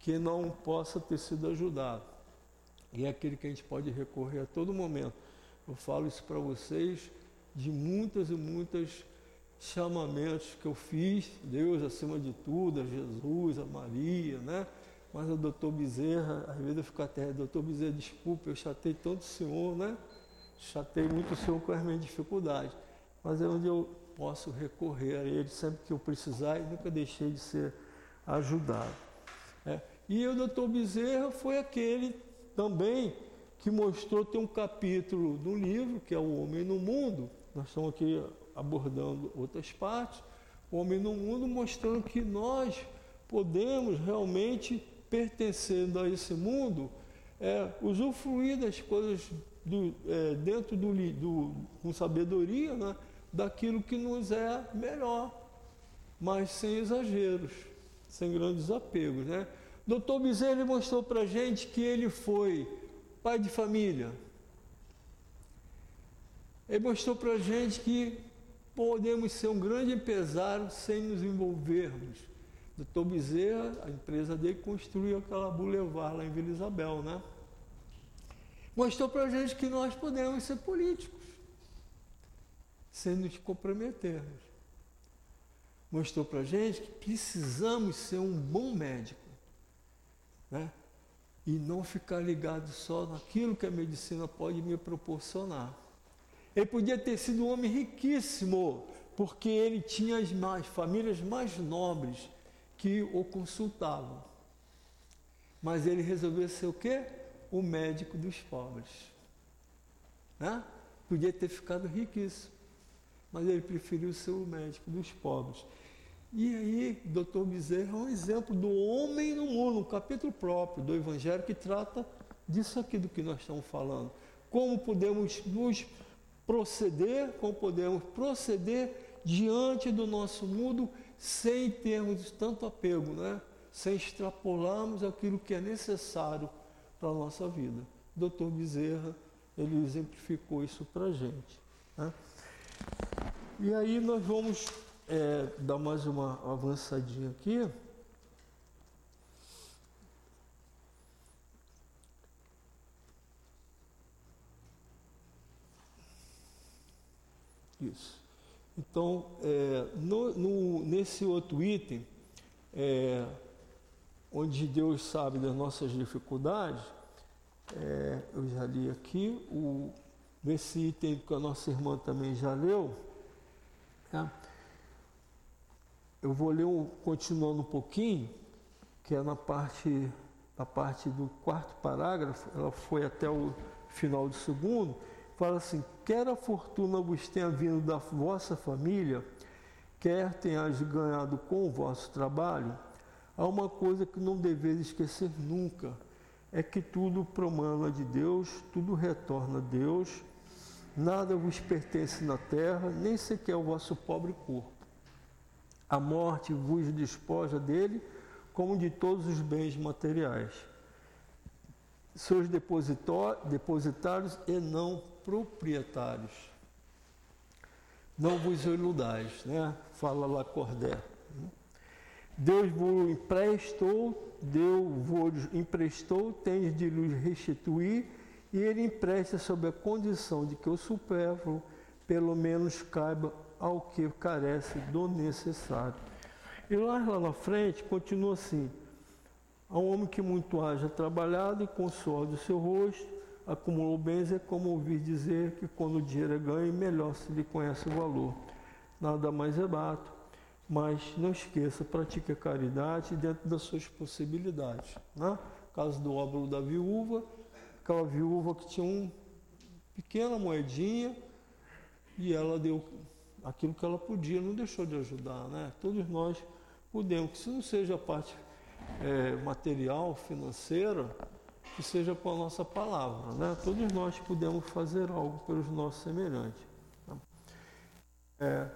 que não possa ter sido ajudado. E é aquele que a gente pode recorrer a todo momento. Eu falo isso para vocês de muitas e muitas chamamentos que eu fiz, Deus acima de tudo, a Jesus, a Maria, né? Mas o doutor Bezerra, às vezes eu fico até, doutor Bezerra, desculpe, eu chatei tanto o senhor, né? Chatei muito o senhor com as minhas dificuldades. Mas é onde eu posso recorrer a ele sempre que eu precisar e nunca deixei de ser ajudado. É. E o doutor Bezerra foi aquele também que mostrou, tem um capítulo do livro, que é O Homem no Mundo. Nós estamos aqui abordando outras partes. O Homem no Mundo mostrando que nós podemos realmente pertencendo a esse mundo, é, usufruir das coisas do, é, dentro do, do, com sabedoria, né, daquilo que nos é melhor, mas sem exageros, sem grandes apegos. Né? Doutor Bezerra mostrou para gente que ele foi pai de família. Ele mostrou para gente que podemos ser um grande empresário sem nos envolvermos Doutor Bezerra, a empresa dele construiu aquela boulevard lá em Vila Isabel, né? Mostrou para gente que nós podemos ser políticos, sem nos comprometermos. Mostrou para a gente que precisamos ser um bom médico, né? E não ficar ligado só naquilo que a medicina pode me proporcionar. Ele podia ter sido um homem riquíssimo, porque ele tinha as mais, famílias mais nobres, que o consultavam. Mas ele resolveu ser o quê? O médico dos pobres. Né? Podia ter ficado riquíssimo, mas ele preferiu ser o médico dos pobres. E aí, doutor Bezerra é um exemplo do homem no mundo, um capítulo próprio do Evangelho que trata disso aqui do que nós estamos falando. Como podemos nos proceder, como podemos proceder diante do nosso mundo sem termos tanto apego, né? sem extrapolarmos aquilo que é necessário para a nossa vida. Doutor Bezerra, ele exemplificou isso para a gente. Né? E aí nós vamos é, dar mais uma avançadinha aqui. Isso. Então, é, no, no, nesse outro item, é, onde Deus sabe das nossas dificuldades, é, eu já li aqui, o, nesse item que a nossa irmã também já leu, né? eu vou ler, um, continuando um pouquinho, que é na parte, na parte do quarto parágrafo, ela foi até o final do segundo, fala assim: quer a fortuna vos tenha vindo da vossa família, quer tenhas ganhado com o vosso trabalho, há uma coisa que não deveis esquecer nunca: é que tudo promana de Deus, tudo retorna a Deus, nada vos pertence na terra, nem sequer o vosso pobre corpo. A morte vos despoja dele, como de todos os bens materiais. Seus depositários e não proprietários. Não vos iludais, né? Fala lá Cordé. Deus vos emprestou, Deus vos emprestou, tens de lhes restituir, e ele empresta sob a condição de que o supérfluo pelo menos caiba ao que carece do necessário. E lá, lá na frente, continua assim: um homem que muito haja trabalhado e com o suor do seu rosto acumulou bens, é como ouvir dizer que quando o dinheiro é ganho, melhor se lhe conhece o valor. Nada mais é bato, mas não esqueça, pratique a caridade dentro das suas possibilidades. Né? Caso do óbolo da viúva, aquela viúva que tinha uma pequena moedinha e ela deu aquilo que ela podia, não deixou de ajudar. Né? Todos nós podemos, que se não seja a parte é, material, financeira, que seja com a nossa palavra. Né? Todos nós podemos fazer algo pelos nossos semelhantes. Né? É,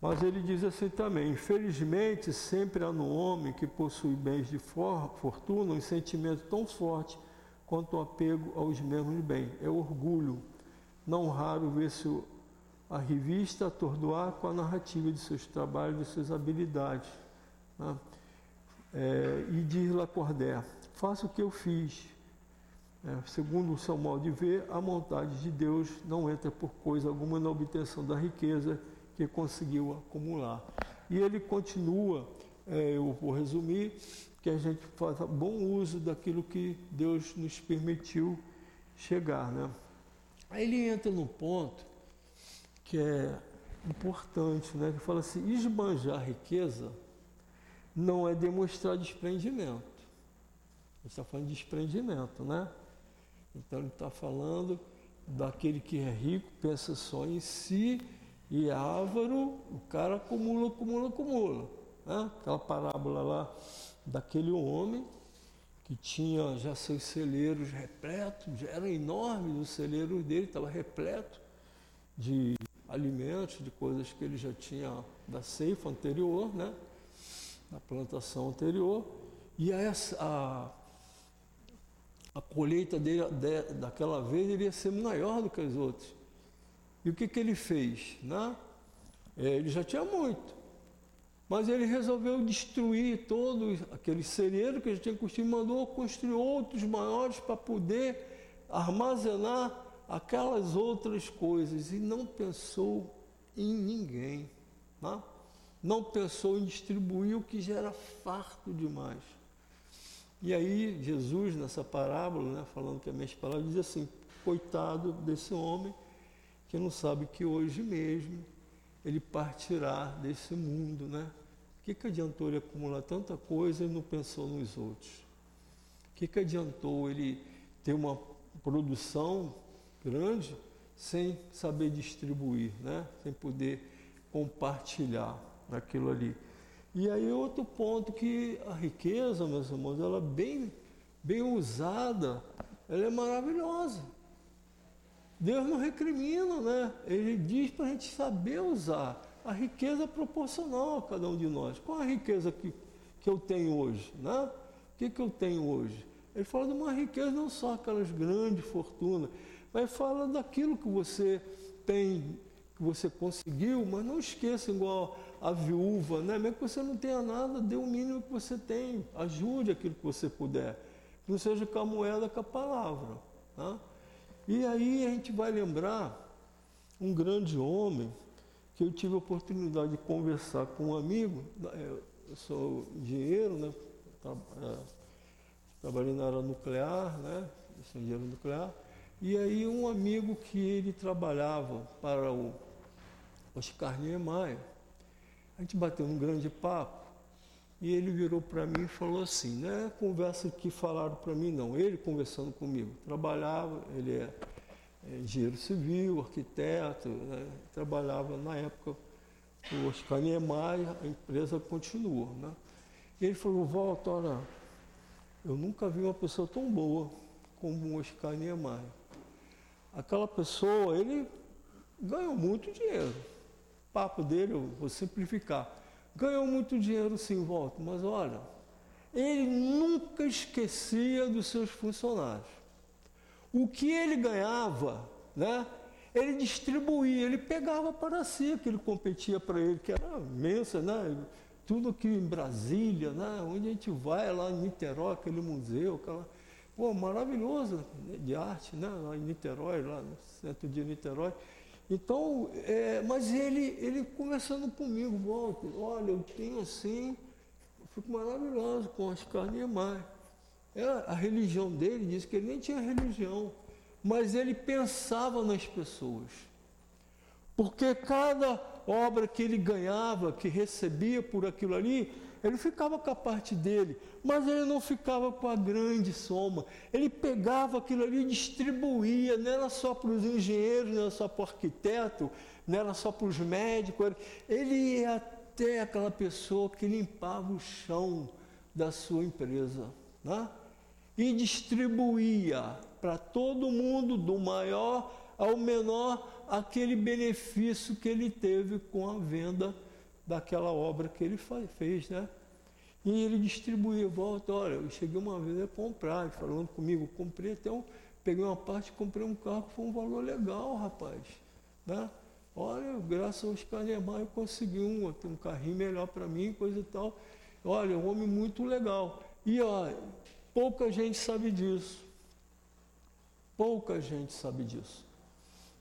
mas ele diz assim também: infelizmente, sempre há no homem que possui bens de fortuna um sentimento tão forte quanto o apego aos mesmos bens. É orgulho. Não raro ver-se a revista atordoar com a narrativa de seus trabalhos, de suas habilidades. Né? É, e diz Lacordaire, faça o que eu fiz. É, segundo o seu modo de ver, a vontade de Deus não entra por coisa alguma na obtenção da riqueza que conseguiu acumular. E ele continua, é, eu vou resumir, que a gente faça bom uso daquilo que Deus nos permitiu chegar. Né? Aí ele entra no ponto que é importante, né? que fala assim, esbanjar riqueza não é demonstrar desprendimento. Ele está falando de desprendimento, né? Então ele está falando daquele que é rico, pensa só em si, e ávaro, o cara acumula, acumula, acumula. Né? Aquela parábola lá daquele homem que tinha já seus celeiros repletos, já era enorme, os celeiros dele estava repleto de alimentos, de coisas que ele já tinha da ceifa anterior, né? na plantação anterior, e a, a, a colheita dele, de, daquela vez iria ser maior do que as outras. E o que, que ele fez? Né? É, ele já tinha muito, mas ele resolveu destruir todo aquele cereiro que ele tinha construído, mandou construir outros maiores para poder armazenar aquelas outras coisas e não pensou em ninguém. Né? não pensou em distribuir o que já era farto demais. E aí Jesus, nessa parábola, né, falando que é minha palavra, diz assim, coitado desse homem que não sabe que hoje mesmo ele partirá desse mundo, né? O que, que adiantou ele acumular tanta coisa e não pensou nos outros? O que, que adiantou ele ter uma produção grande sem saber distribuir, né? sem poder compartilhar? naquilo ali. E aí outro ponto que a riqueza, meus irmãos, ela bem, bem usada, ela é maravilhosa. Deus não recrimina, né? Ele diz para a gente saber usar. A riqueza proporcional a cada um de nós. Qual a riqueza que, que eu tenho hoje? Né? O que, que eu tenho hoje? Ele fala de uma riqueza não só aquelas grandes fortunas, mas fala daquilo que você tem, que você conseguiu, mas não esqueça igual a viúva, né? mesmo que você não tenha nada, dê o mínimo que você tem, ajude aquilo que você puder. Não seja com a moeda, com a palavra. Tá? E aí a gente vai lembrar um grande homem que eu tive a oportunidade de conversar com um amigo, é, eu sou engenheiro, né? É, trabalhei na área nuclear, né? Sou engenheiro nuclear. E aí um amigo que ele trabalhava para o Oscar Niemeyer, a gente bateu um grande papo e ele virou para mim e falou assim, não é conversa que falaram para mim não, ele conversando comigo, trabalhava, ele é, é engenheiro civil, arquiteto, né? trabalhava na época o Oscar Niemeyer, a empresa continua. Né? E ele falou, Walter, olha, eu nunca vi uma pessoa tão boa como o Oscar Niemeyer. Aquela pessoa, ele ganhou muito dinheiro. O papo dele, eu vou simplificar. Ganhou muito dinheiro sim, Walter, mas olha, ele nunca esquecia dos seus funcionários. O que ele ganhava, né? Ele distribuía, ele pegava para si que competia para ele, que era imensa, né? Tudo aqui em Brasília, né? Onde a gente vai, lá em Niterói, aquele museu, aquela. Pô, maravilhoso né? de arte, né? Lá em Niterói, lá no centro de Niterói. Então, é, mas ele, ele conversando comigo, Walter, olha, eu tenho assim, eu fico maravilhoso com Oscar Niemeyer. É, a religião dele diz que ele nem tinha religião, mas ele pensava nas pessoas. Porque cada obra que ele ganhava, que recebia por aquilo ali, ele ficava com a parte dele, mas ele não ficava com a grande soma. Ele pegava aquilo ali e distribuía, não era só para os engenheiros, não era só para o arquiteto, não era só para os médicos. Ele ia até aquela pessoa que limpava o chão da sua empresa. Né? e distribuía para todo mundo, do maior ao menor, aquele benefício que ele teve com a venda daquela obra que ele fez, né? E ele distribuía, volta, olha, eu cheguei uma vez a comprar, falando comigo, comprei até um, peguei uma parte, comprei um carro, foi um valor legal, rapaz, né? Olha, graças aos Canemar eu consegui um, um carrinho melhor para mim, coisa e tal. Olha, um homem muito legal. E ó, Pouca gente sabe disso. Pouca gente sabe disso.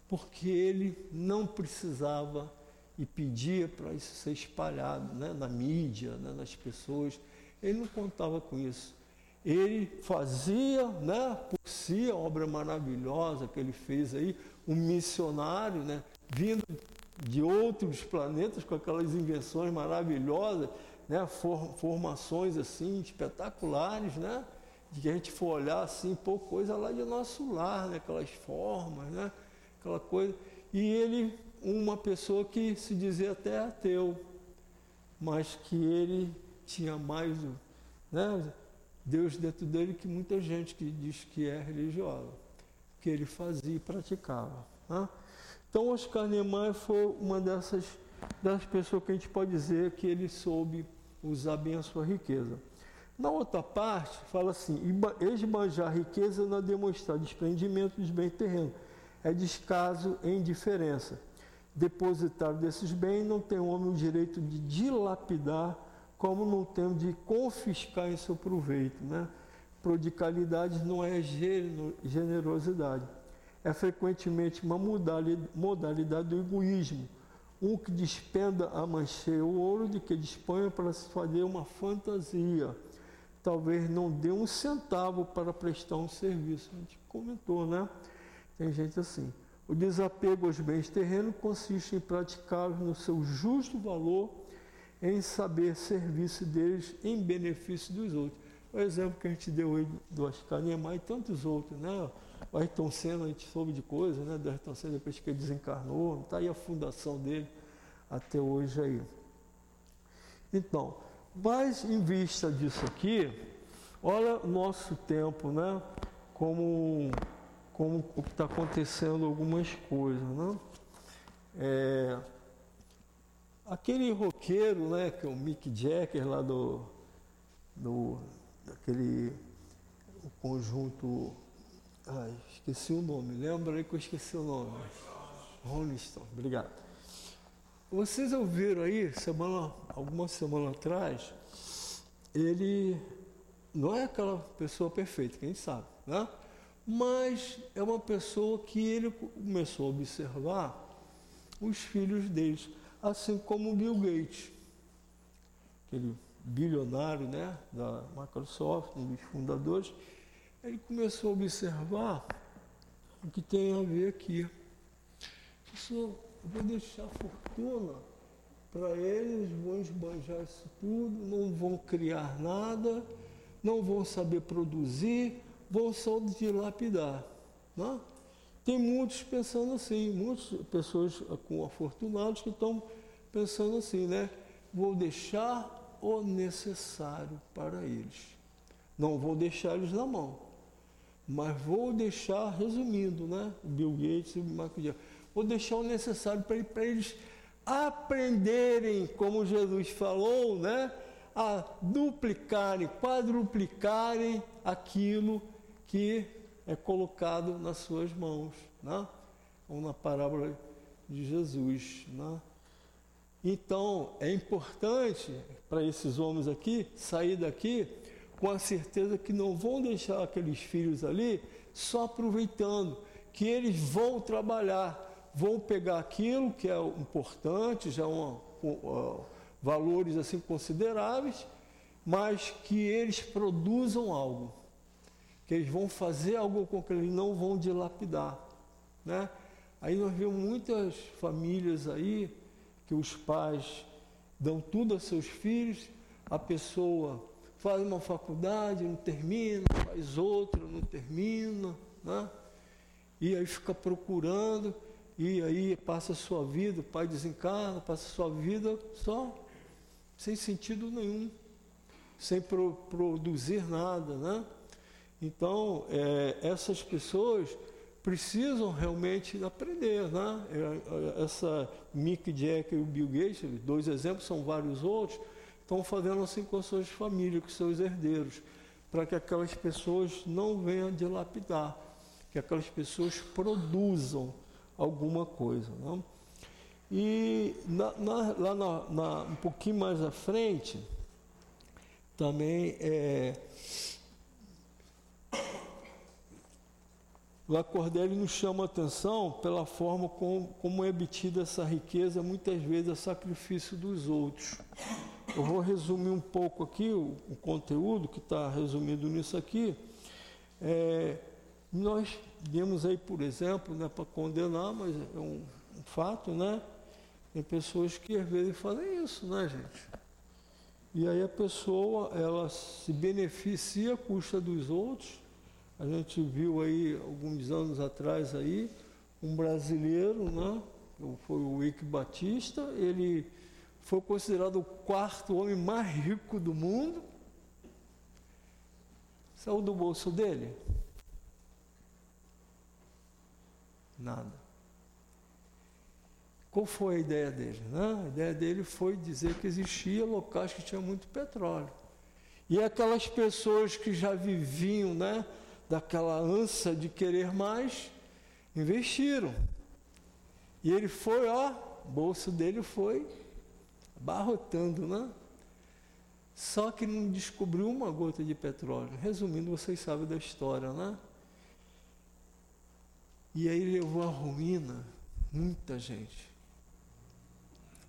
Porque ele não precisava e pedia para isso ser espalhado né, na mídia, né, nas pessoas. Ele não contava com isso. Ele fazia né, por si a obra maravilhosa que ele fez aí, um missionário, né, vindo de outros planetas com aquelas invenções maravilhosas, né, formações assim espetaculares, né? de que a gente for olhar assim, pô, coisa lá de nosso lar, né? aquelas formas, né? aquela coisa. E ele, uma pessoa que se dizia até ateu, mas que ele tinha mais né? Deus dentro dele que muita gente que diz que é religiosa, que ele fazia e praticava. Né? Então, Oscar Niemeyer foi uma dessas das pessoas que a gente pode dizer que ele soube usar bem a sua riqueza. Na outra parte, fala assim: esbanjar riqueza não é demonstrar desprendimento dos bens terrenos, é descaso e indiferença. Depositário desses bens não tem o homem o direito de dilapidar, como não tem de confiscar em seu proveito. Né? Prodicalidade não é generosidade, é frequentemente uma modalidade do egoísmo. Um que despenda a mancheia o ouro de que disponha para se fazer uma fantasia talvez não dê um centavo para prestar um serviço. A gente comentou, né? Tem gente assim. O desapego aos bens terrenos consiste em praticá-los no seu justo valor, em saber serviço deles em benefício dos outros. O exemplo que a gente deu aí do Oscar e tantos outros, né? O Ayrton Senna, a gente soube de coisas, né? Do Ayrton Senna, depois que ele desencarnou, está aí a fundação dele até hoje aí. Então, mas em vista disso aqui, olha o nosso tempo, né? Como, como está acontecendo algumas coisas, né? É, aquele roqueiro, né, que é o Mick Jagger lá do, do daquele o conjunto, ai, esqueci o nome, lembra aí que eu esqueci o nome. Rolling obrigado. Vocês ouviram aí, semana, alguma semana atrás, ele não é aquela pessoa perfeita, quem sabe, né? Mas é uma pessoa que ele começou a observar os filhos deles, assim como o Bill Gates, aquele bilionário né, da Microsoft, um dos fundadores, ele começou a observar o que tem a ver aqui. Isso vou deixar fortuna para eles, vão esbanjar isso tudo, não vão criar nada, não vão saber produzir, vão só dilapidar. Né? Tem muitos pensando assim, muitas pessoas com afortunados que estão pensando assim, né? Vou deixar o necessário para eles. Não vou deixar eles na mão, mas vou deixar, resumindo, né? Bill Gates e o Michael Jackson, vou deixar o necessário para eles aprenderem, como Jesus falou, né? A duplicarem, quadruplicarem aquilo que é colocado nas suas mãos, né? ou na parábola de Jesus. Né? Então, é importante para esses homens aqui sair daqui com a certeza que não vão deixar aqueles filhos ali só aproveitando, que eles vão trabalhar, vão pegar aquilo que é importante, já uma, uh, valores assim consideráveis, mas que eles produzam algo que eles vão fazer algo com que eles não vão dilapidar, né? Aí nós vemos muitas famílias aí que os pais dão tudo a seus filhos, a pessoa faz uma faculdade, não termina, faz outra, não termina, né? E aí fica procurando, e aí passa a sua vida, o pai desencarna, passa a sua vida só sem sentido nenhum, sem pro, produzir nada, né? Então, é, essas pessoas precisam realmente aprender, né? É, é, essa Mick Jagger e o Bill Gates, dois exemplos, são vários outros, estão fazendo assim com as suas famílias, com seus herdeiros, para que aquelas pessoas não venham dilapidar, que aquelas pessoas produzam alguma coisa. Né? E na, na, lá na, um pouquinho mais à frente, também é, Lacordaire nos chama a atenção pela forma como, como é obtida essa riqueza, muitas vezes a sacrifício dos outros. Eu vou resumir um pouco aqui o, o conteúdo que está resumido nisso aqui. É, nós demos aí, por exemplo, né, para condenar, mas é um, um, fato, né? Tem pessoas que às vezes fazem isso, né, gente? E aí a pessoa, ela se beneficia à custa dos outros, a gente viu aí alguns anos atrás aí um brasileiro, né? Foi o Ike Batista, ele foi considerado o quarto homem mais rico do mundo. Saiu do bolso dele? Nada. Qual foi a ideia dele? Né? A ideia dele foi dizer que existia locais que tinham muito petróleo. E aquelas pessoas que já viviam, né? Daquela ânsia de querer mais, investiram. E ele foi, ó, o bolso dele foi barrotando, né? Só que não descobriu uma gota de petróleo. Resumindo, vocês sabem da história, né? E aí levou a ruína muita gente.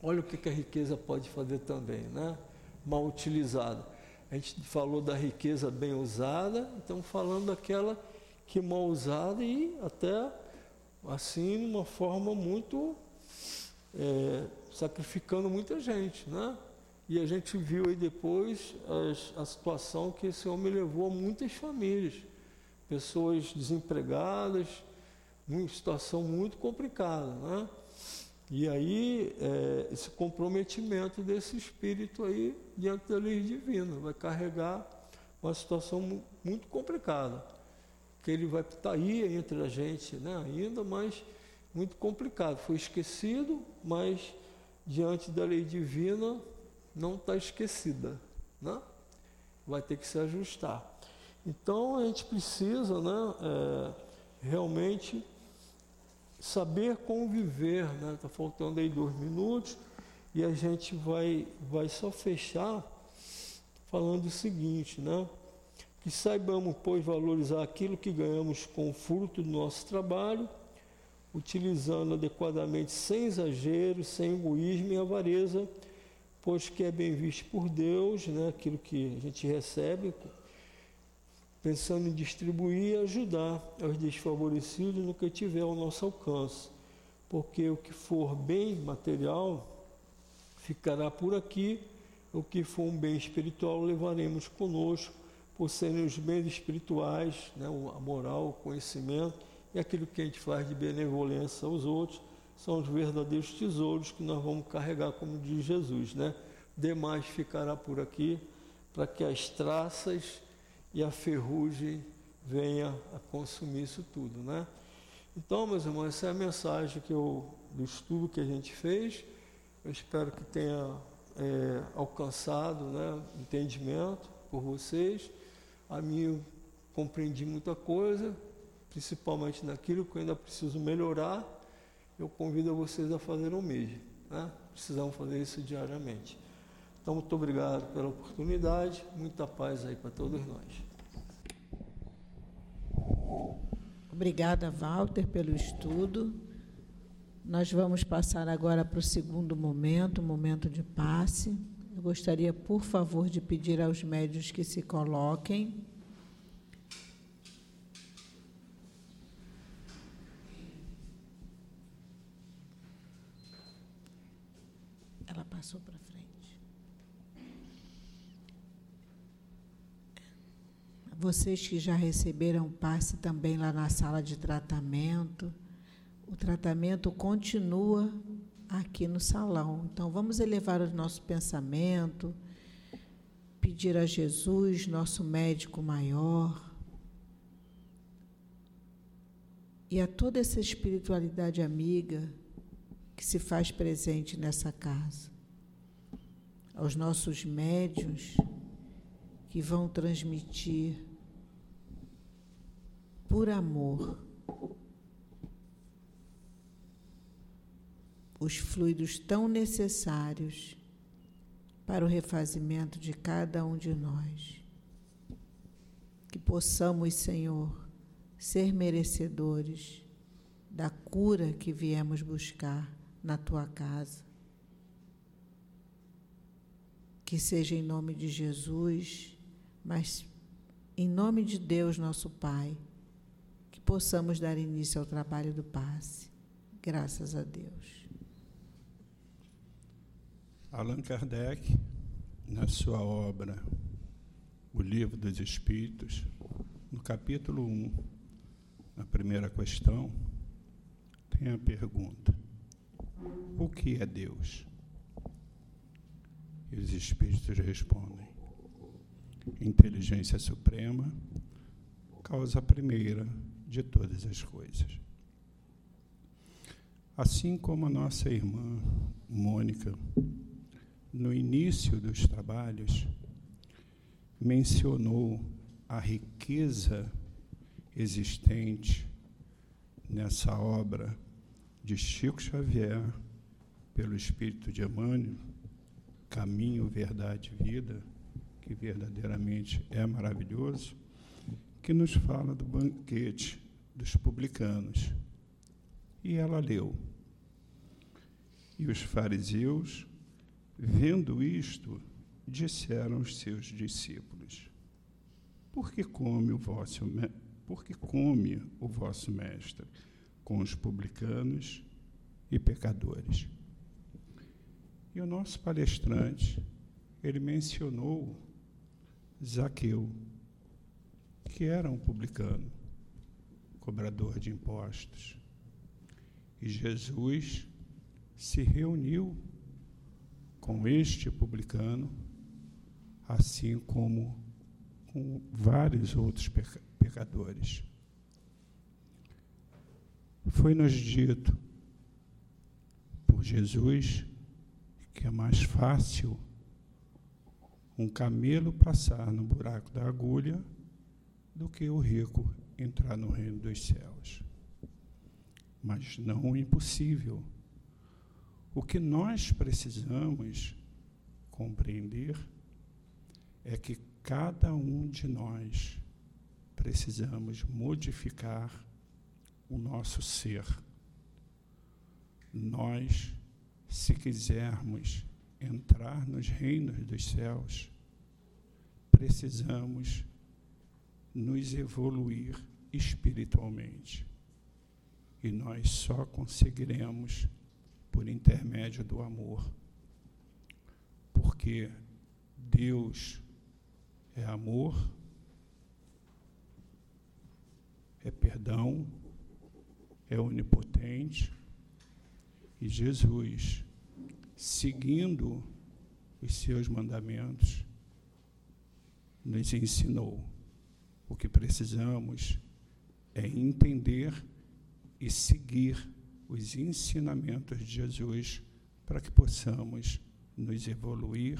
Olha o que a riqueza pode fazer também, né? Mal utilizada. A gente falou da riqueza bem usada, estamos falando daquela que mal usada e até assim, uma forma muito é, sacrificando muita gente, né? E a gente viu aí depois a, a situação que esse homem levou a muitas famílias, pessoas desempregadas, uma situação muito complicada, né? E aí, é, esse comprometimento desse espírito aí diante da lei divina vai carregar uma situação muito complicada. Que ele vai estar tá aí entre a gente né, ainda, mas muito complicado. Foi esquecido, mas diante da lei divina não está esquecida. Né? Vai ter que se ajustar. Então a gente precisa né, é, realmente saber conviver, né? Está faltando aí dois minutos e a gente vai, vai só fechar falando o seguinte, né? Que saibamos, pois, valorizar aquilo que ganhamos com o fruto do nosso trabalho, utilizando adequadamente, sem exagero, sem egoísmo e avareza, pois que é bem visto por Deus, né? Aquilo que a gente recebe pensando em distribuir e ajudar aos desfavorecidos no que tiver ao nosso alcance, porque o que for bem material ficará por aqui, o que for um bem espiritual levaremos conosco, por serem os bens espirituais, né, a moral, o conhecimento e aquilo que a gente faz de benevolência aos outros, são os verdadeiros tesouros que nós vamos carregar, como diz Jesus, né? Demais ficará por aqui, para que as traças e a ferrugem venha a consumir isso tudo, né? Então, meus irmãos, essa é a mensagem que eu, do estudo que a gente fez. Eu espero que tenha é, alcançado né, entendimento por vocês. A mim eu compreendi muita coisa, principalmente naquilo que eu ainda preciso melhorar. Eu convido vocês a fazer o mesmo. Né? Precisamos fazer isso diariamente. Então, muito obrigado pela oportunidade. Muita paz aí para todos nós. Obrigada, Walter, pelo estudo. Nós vamos passar agora para o segundo momento, o momento de passe. Eu gostaria, por favor, de pedir aos médios que se coloquem. Ela passou para Vocês que já receberam passe também lá na sala de tratamento, o tratamento continua aqui no salão. Então vamos elevar o nosso pensamento, pedir a Jesus, nosso médico maior, e a toda essa espiritualidade amiga que se faz presente nessa casa, aos nossos médios que vão transmitir por amor os fluidos tão necessários para o refazimento de cada um de nós. Que possamos, Senhor, ser merecedores da cura que viemos buscar na tua casa. Que seja em nome de Jesus, mas em nome de Deus, nosso Pai possamos dar início ao trabalho do passe. Graças a Deus. Allan Kardec, na sua obra O Livro dos Espíritos, no capítulo 1, na primeira questão, tem a pergunta: O que é Deus? E os Espíritos respondem: Inteligência Suprema, causa primeira de todas as coisas. Assim como a nossa irmã Mônica, no início dos trabalhos, mencionou a riqueza existente nessa obra de Chico Xavier, pelo Espírito de Emmanuel, Caminho, Verdade e Vida, que verdadeiramente é maravilhoso que nos fala do banquete dos publicanos. E ela leu. E os fariseus, vendo isto, disseram aos seus discípulos: Por que come o vosso por que come o vosso mestre com os publicanos e pecadores? E o nosso palestrante, ele mencionou Zaqueu, que era um publicano, cobrador de impostos. E Jesus se reuniu com este publicano, assim como com vários outros pecadores. Foi-nos dito por Jesus que é mais fácil um camelo passar no buraco da agulha do que o rico entrar no reino dos céus. Mas não impossível. O que nós precisamos compreender é que cada um de nós precisamos modificar o nosso ser. Nós, se quisermos entrar nos reinos dos céus, precisamos nos evoluir espiritualmente. E nós só conseguiremos por intermédio do amor. Porque Deus é amor, é perdão, é onipotente, E Jesus, seguindo os seus mandamentos, nos ensinou. O que precisamos é entender e seguir os ensinamentos de Jesus para que possamos nos evoluir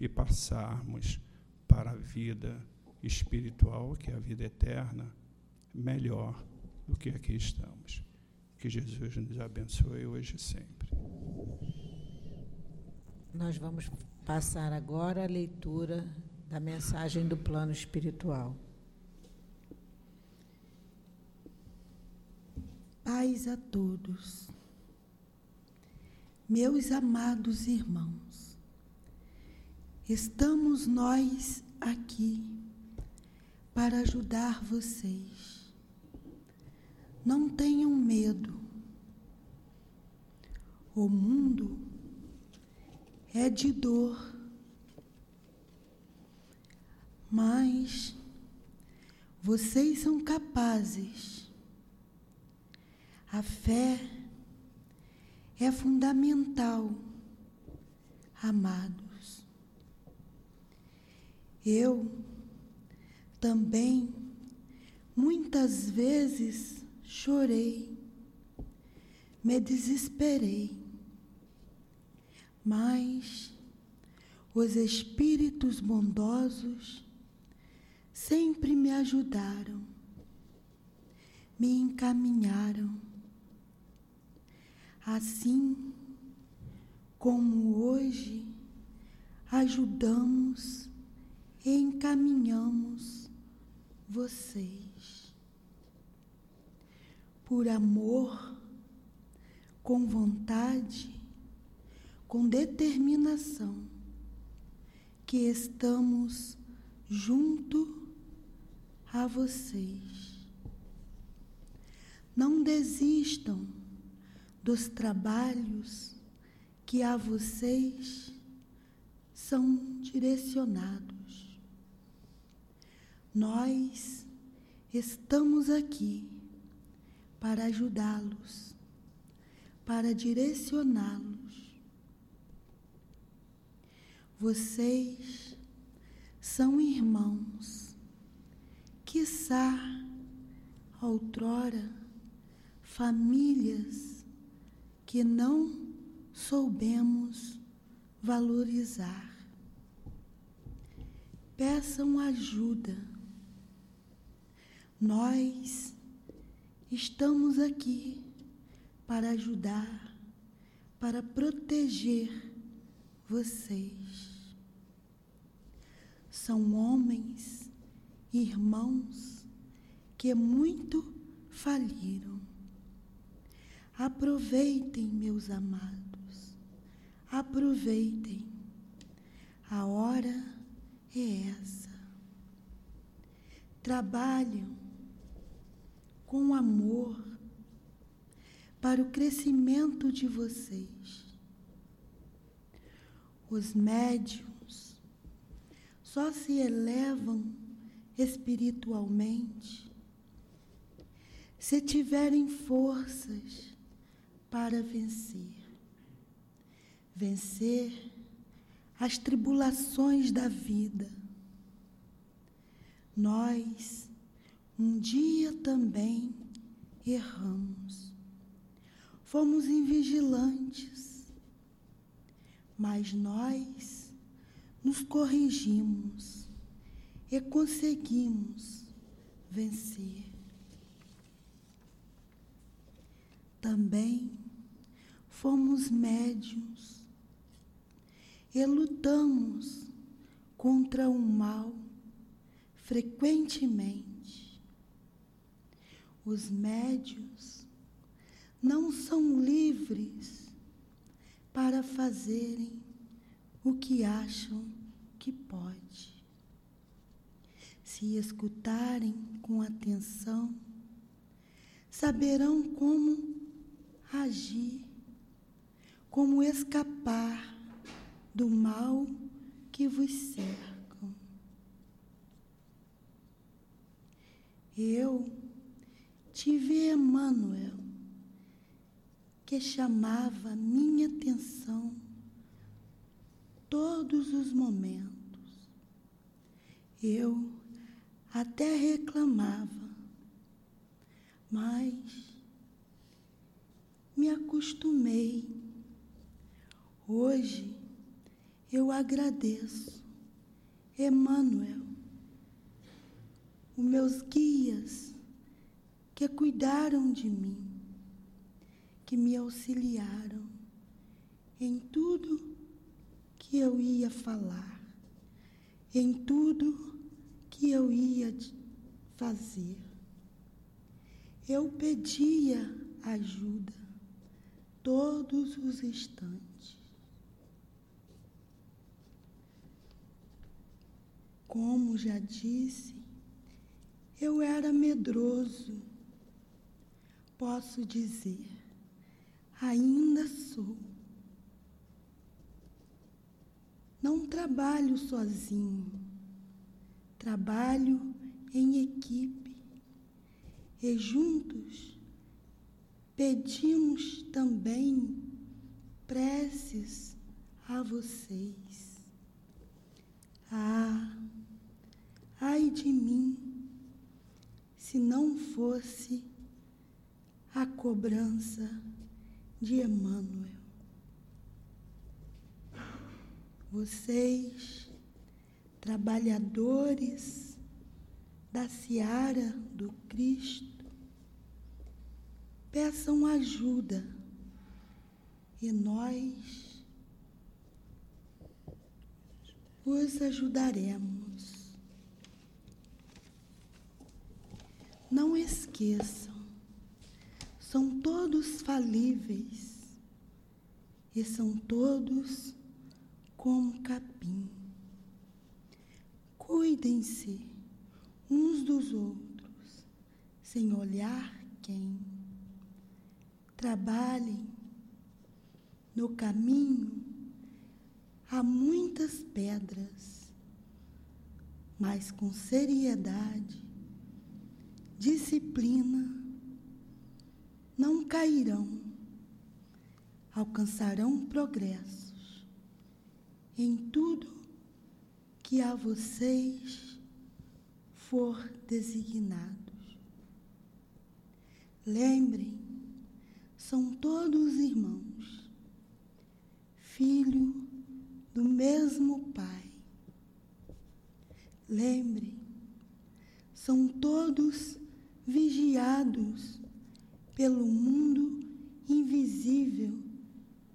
e passarmos para a vida espiritual, que é a vida eterna, melhor do que aqui estamos. Que Jesus nos abençoe hoje e sempre. Nós vamos passar agora a leitura da mensagem do plano espiritual. Paz a todos. Meus amados irmãos, estamos nós aqui para ajudar vocês. Não tenham medo. O mundo é de dor, mas vocês são capazes. A fé é fundamental, amados. Eu também muitas vezes chorei, me desesperei, mas os espíritos bondosos sempre me ajudaram, me encaminharam Assim como hoje ajudamos e encaminhamos vocês. Por amor, com vontade, com determinação, que estamos junto a vocês. Não desistam dos trabalhos que a vocês são direcionados. Nós estamos aqui para ajudá-los, para direcioná-los. Vocês são irmãos, quiçá outrora famílias que não soubemos valorizar. Peçam ajuda. Nós estamos aqui para ajudar, para proteger vocês. São homens, irmãos que muito faliram Aproveitem, meus amados, aproveitem. A hora é essa. Trabalham com amor para o crescimento de vocês. Os médiums só se elevam espiritualmente se tiverem forças para vencer. Vencer as tribulações da vida. Nós um dia também erramos. Fomos invigilantes, mas nós nos corrigimos e conseguimos vencer. Também fomos médios e lutamos contra o mal frequentemente. Os médios não são livres para fazerem o que acham que pode. Se escutarem com atenção, saberão como agir como escapar do mal que vos cercam. Eu tive Emmanuel, que chamava minha atenção todos os momentos. Eu até reclamava, mas me acostumei. Hoje eu agradeço, Emmanuel, os meus guias que cuidaram de mim, que me auxiliaram em tudo que eu ia falar, em tudo que eu ia fazer. Eu pedia ajuda todos os instantes. Como já disse, eu era medroso. Posso dizer, ainda sou. Não trabalho sozinho, trabalho em equipe e juntos pedimos também preces a vocês. Ah, ai de mim, se não fosse a cobrança de Emmanuel. Vocês, trabalhadores da seara do Cristo, peçam ajuda e nós os ajudaremos. Não esqueçam, são todos falíveis e são todos como capim. Cuidem-se uns dos outros, sem olhar quem. Trabalhem no caminho há muitas pedras, mas com seriedade, disciplina, não cairão, alcançarão progresso em tudo que a vocês for designados. Lembrem, são todos irmãos, filho do mesmo Pai. Lembrem, são todos vigiados pelo mundo invisível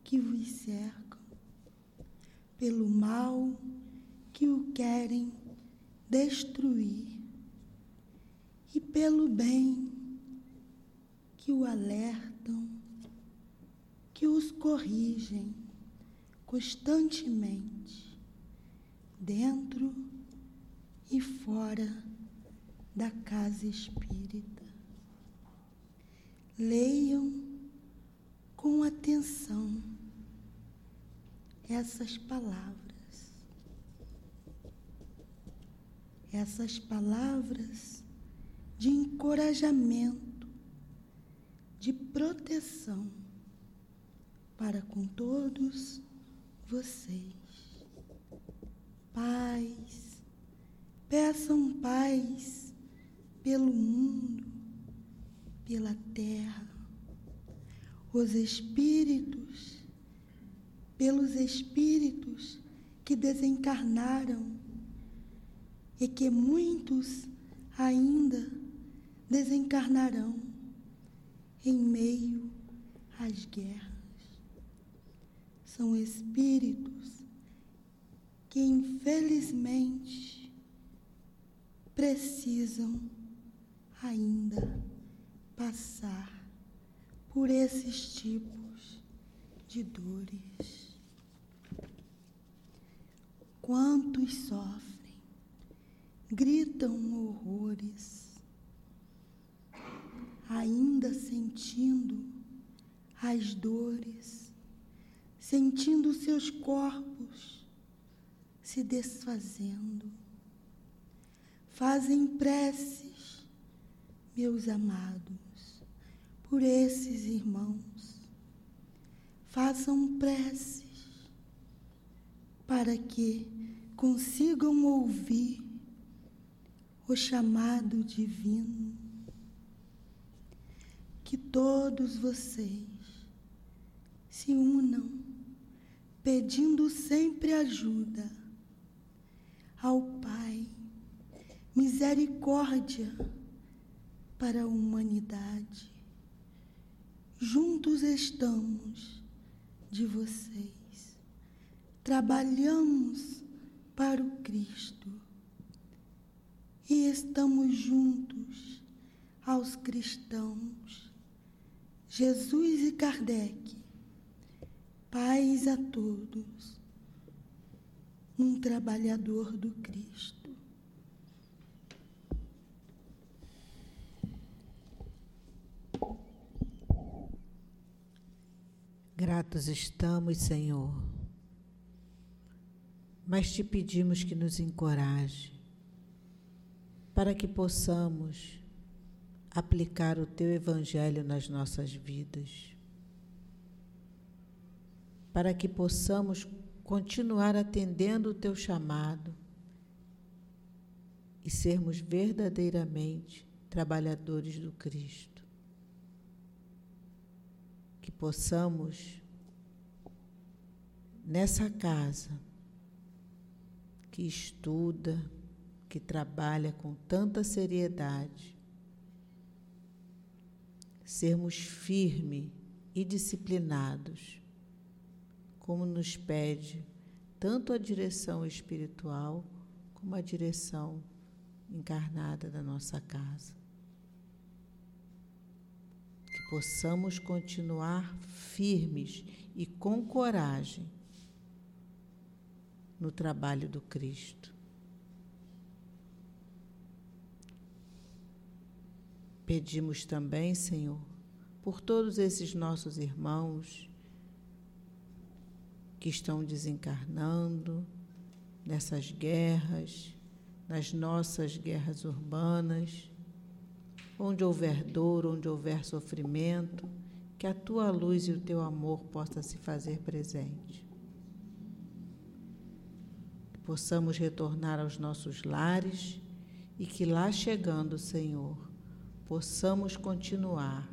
que vos cerca pelo mal que o querem destruir e pelo bem que o alertam, que os corrigem constantemente, dentro e fora da casa espírita. Leiam com atenção essas palavras. Essas palavras de encorajamento, de proteção para com todos vocês. Paz, peçam paz pelo mundo, pela terra. Os espíritos pelos espíritos que desencarnaram e que muitos ainda desencarnarão em meio às guerras. São espíritos que infelizmente precisam ainda passar por esses tipos de dores. Quantos sofrem, gritam horrores, ainda sentindo as dores, sentindo seus corpos se desfazendo. Fazem preces, meus amados, por esses irmãos façam preces para que consigam ouvir o chamado divino. Que todos vocês se unam, pedindo sempre ajuda ao Pai, misericórdia para a humanidade. Juntos estamos de vocês. Trabalhamos para o Cristo e estamos juntos aos cristãos. Jesus e Kardec, paz a todos, um trabalhador do Cristo. Gratos estamos, Senhor, mas te pedimos que nos encoraje para que possamos aplicar o teu Evangelho nas nossas vidas, para que possamos continuar atendendo o teu chamado e sermos verdadeiramente trabalhadores do Cristo que possamos, nessa casa, que estuda, que trabalha com tanta seriedade, sermos firmes e disciplinados, como nos pede tanto a direção espiritual como a direção encarnada da nossa casa possamos continuar firmes e com coragem no trabalho do Cristo. Pedimos também, Senhor, por todos esses nossos irmãos que estão desencarnando nessas guerras, nas nossas guerras urbanas Onde houver dor, onde houver sofrimento, que a tua luz e o teu amor possam se fazer presente. Que possamos retornar aos nossos lares e que lá chegando, Senhor, possamos continuar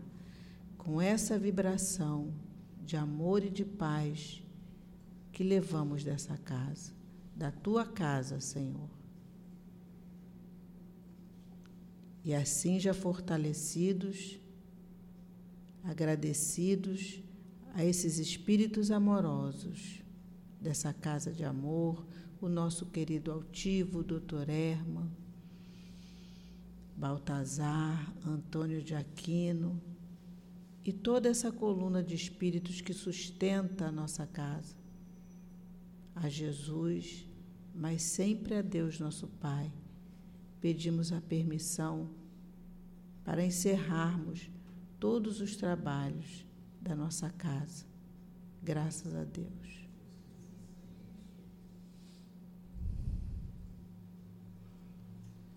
com essa vibração de amor e de paz que levamos dessa casa, da tua casa, Senhor. E assim já fortalecidos, agradecidos a esses espíritos amorosos dessa casa de amor, o nosso querido altivo, doutor Erma, Baltazar, Antônio de Aquino e toda essa coluna de espíritos que sustenta a nossa casa. A Jesus, mas sempre a Deus, nosso Pai pedimos a permissão para encerrarmos todos os trabalhos da nossa casa. Graças a Deus.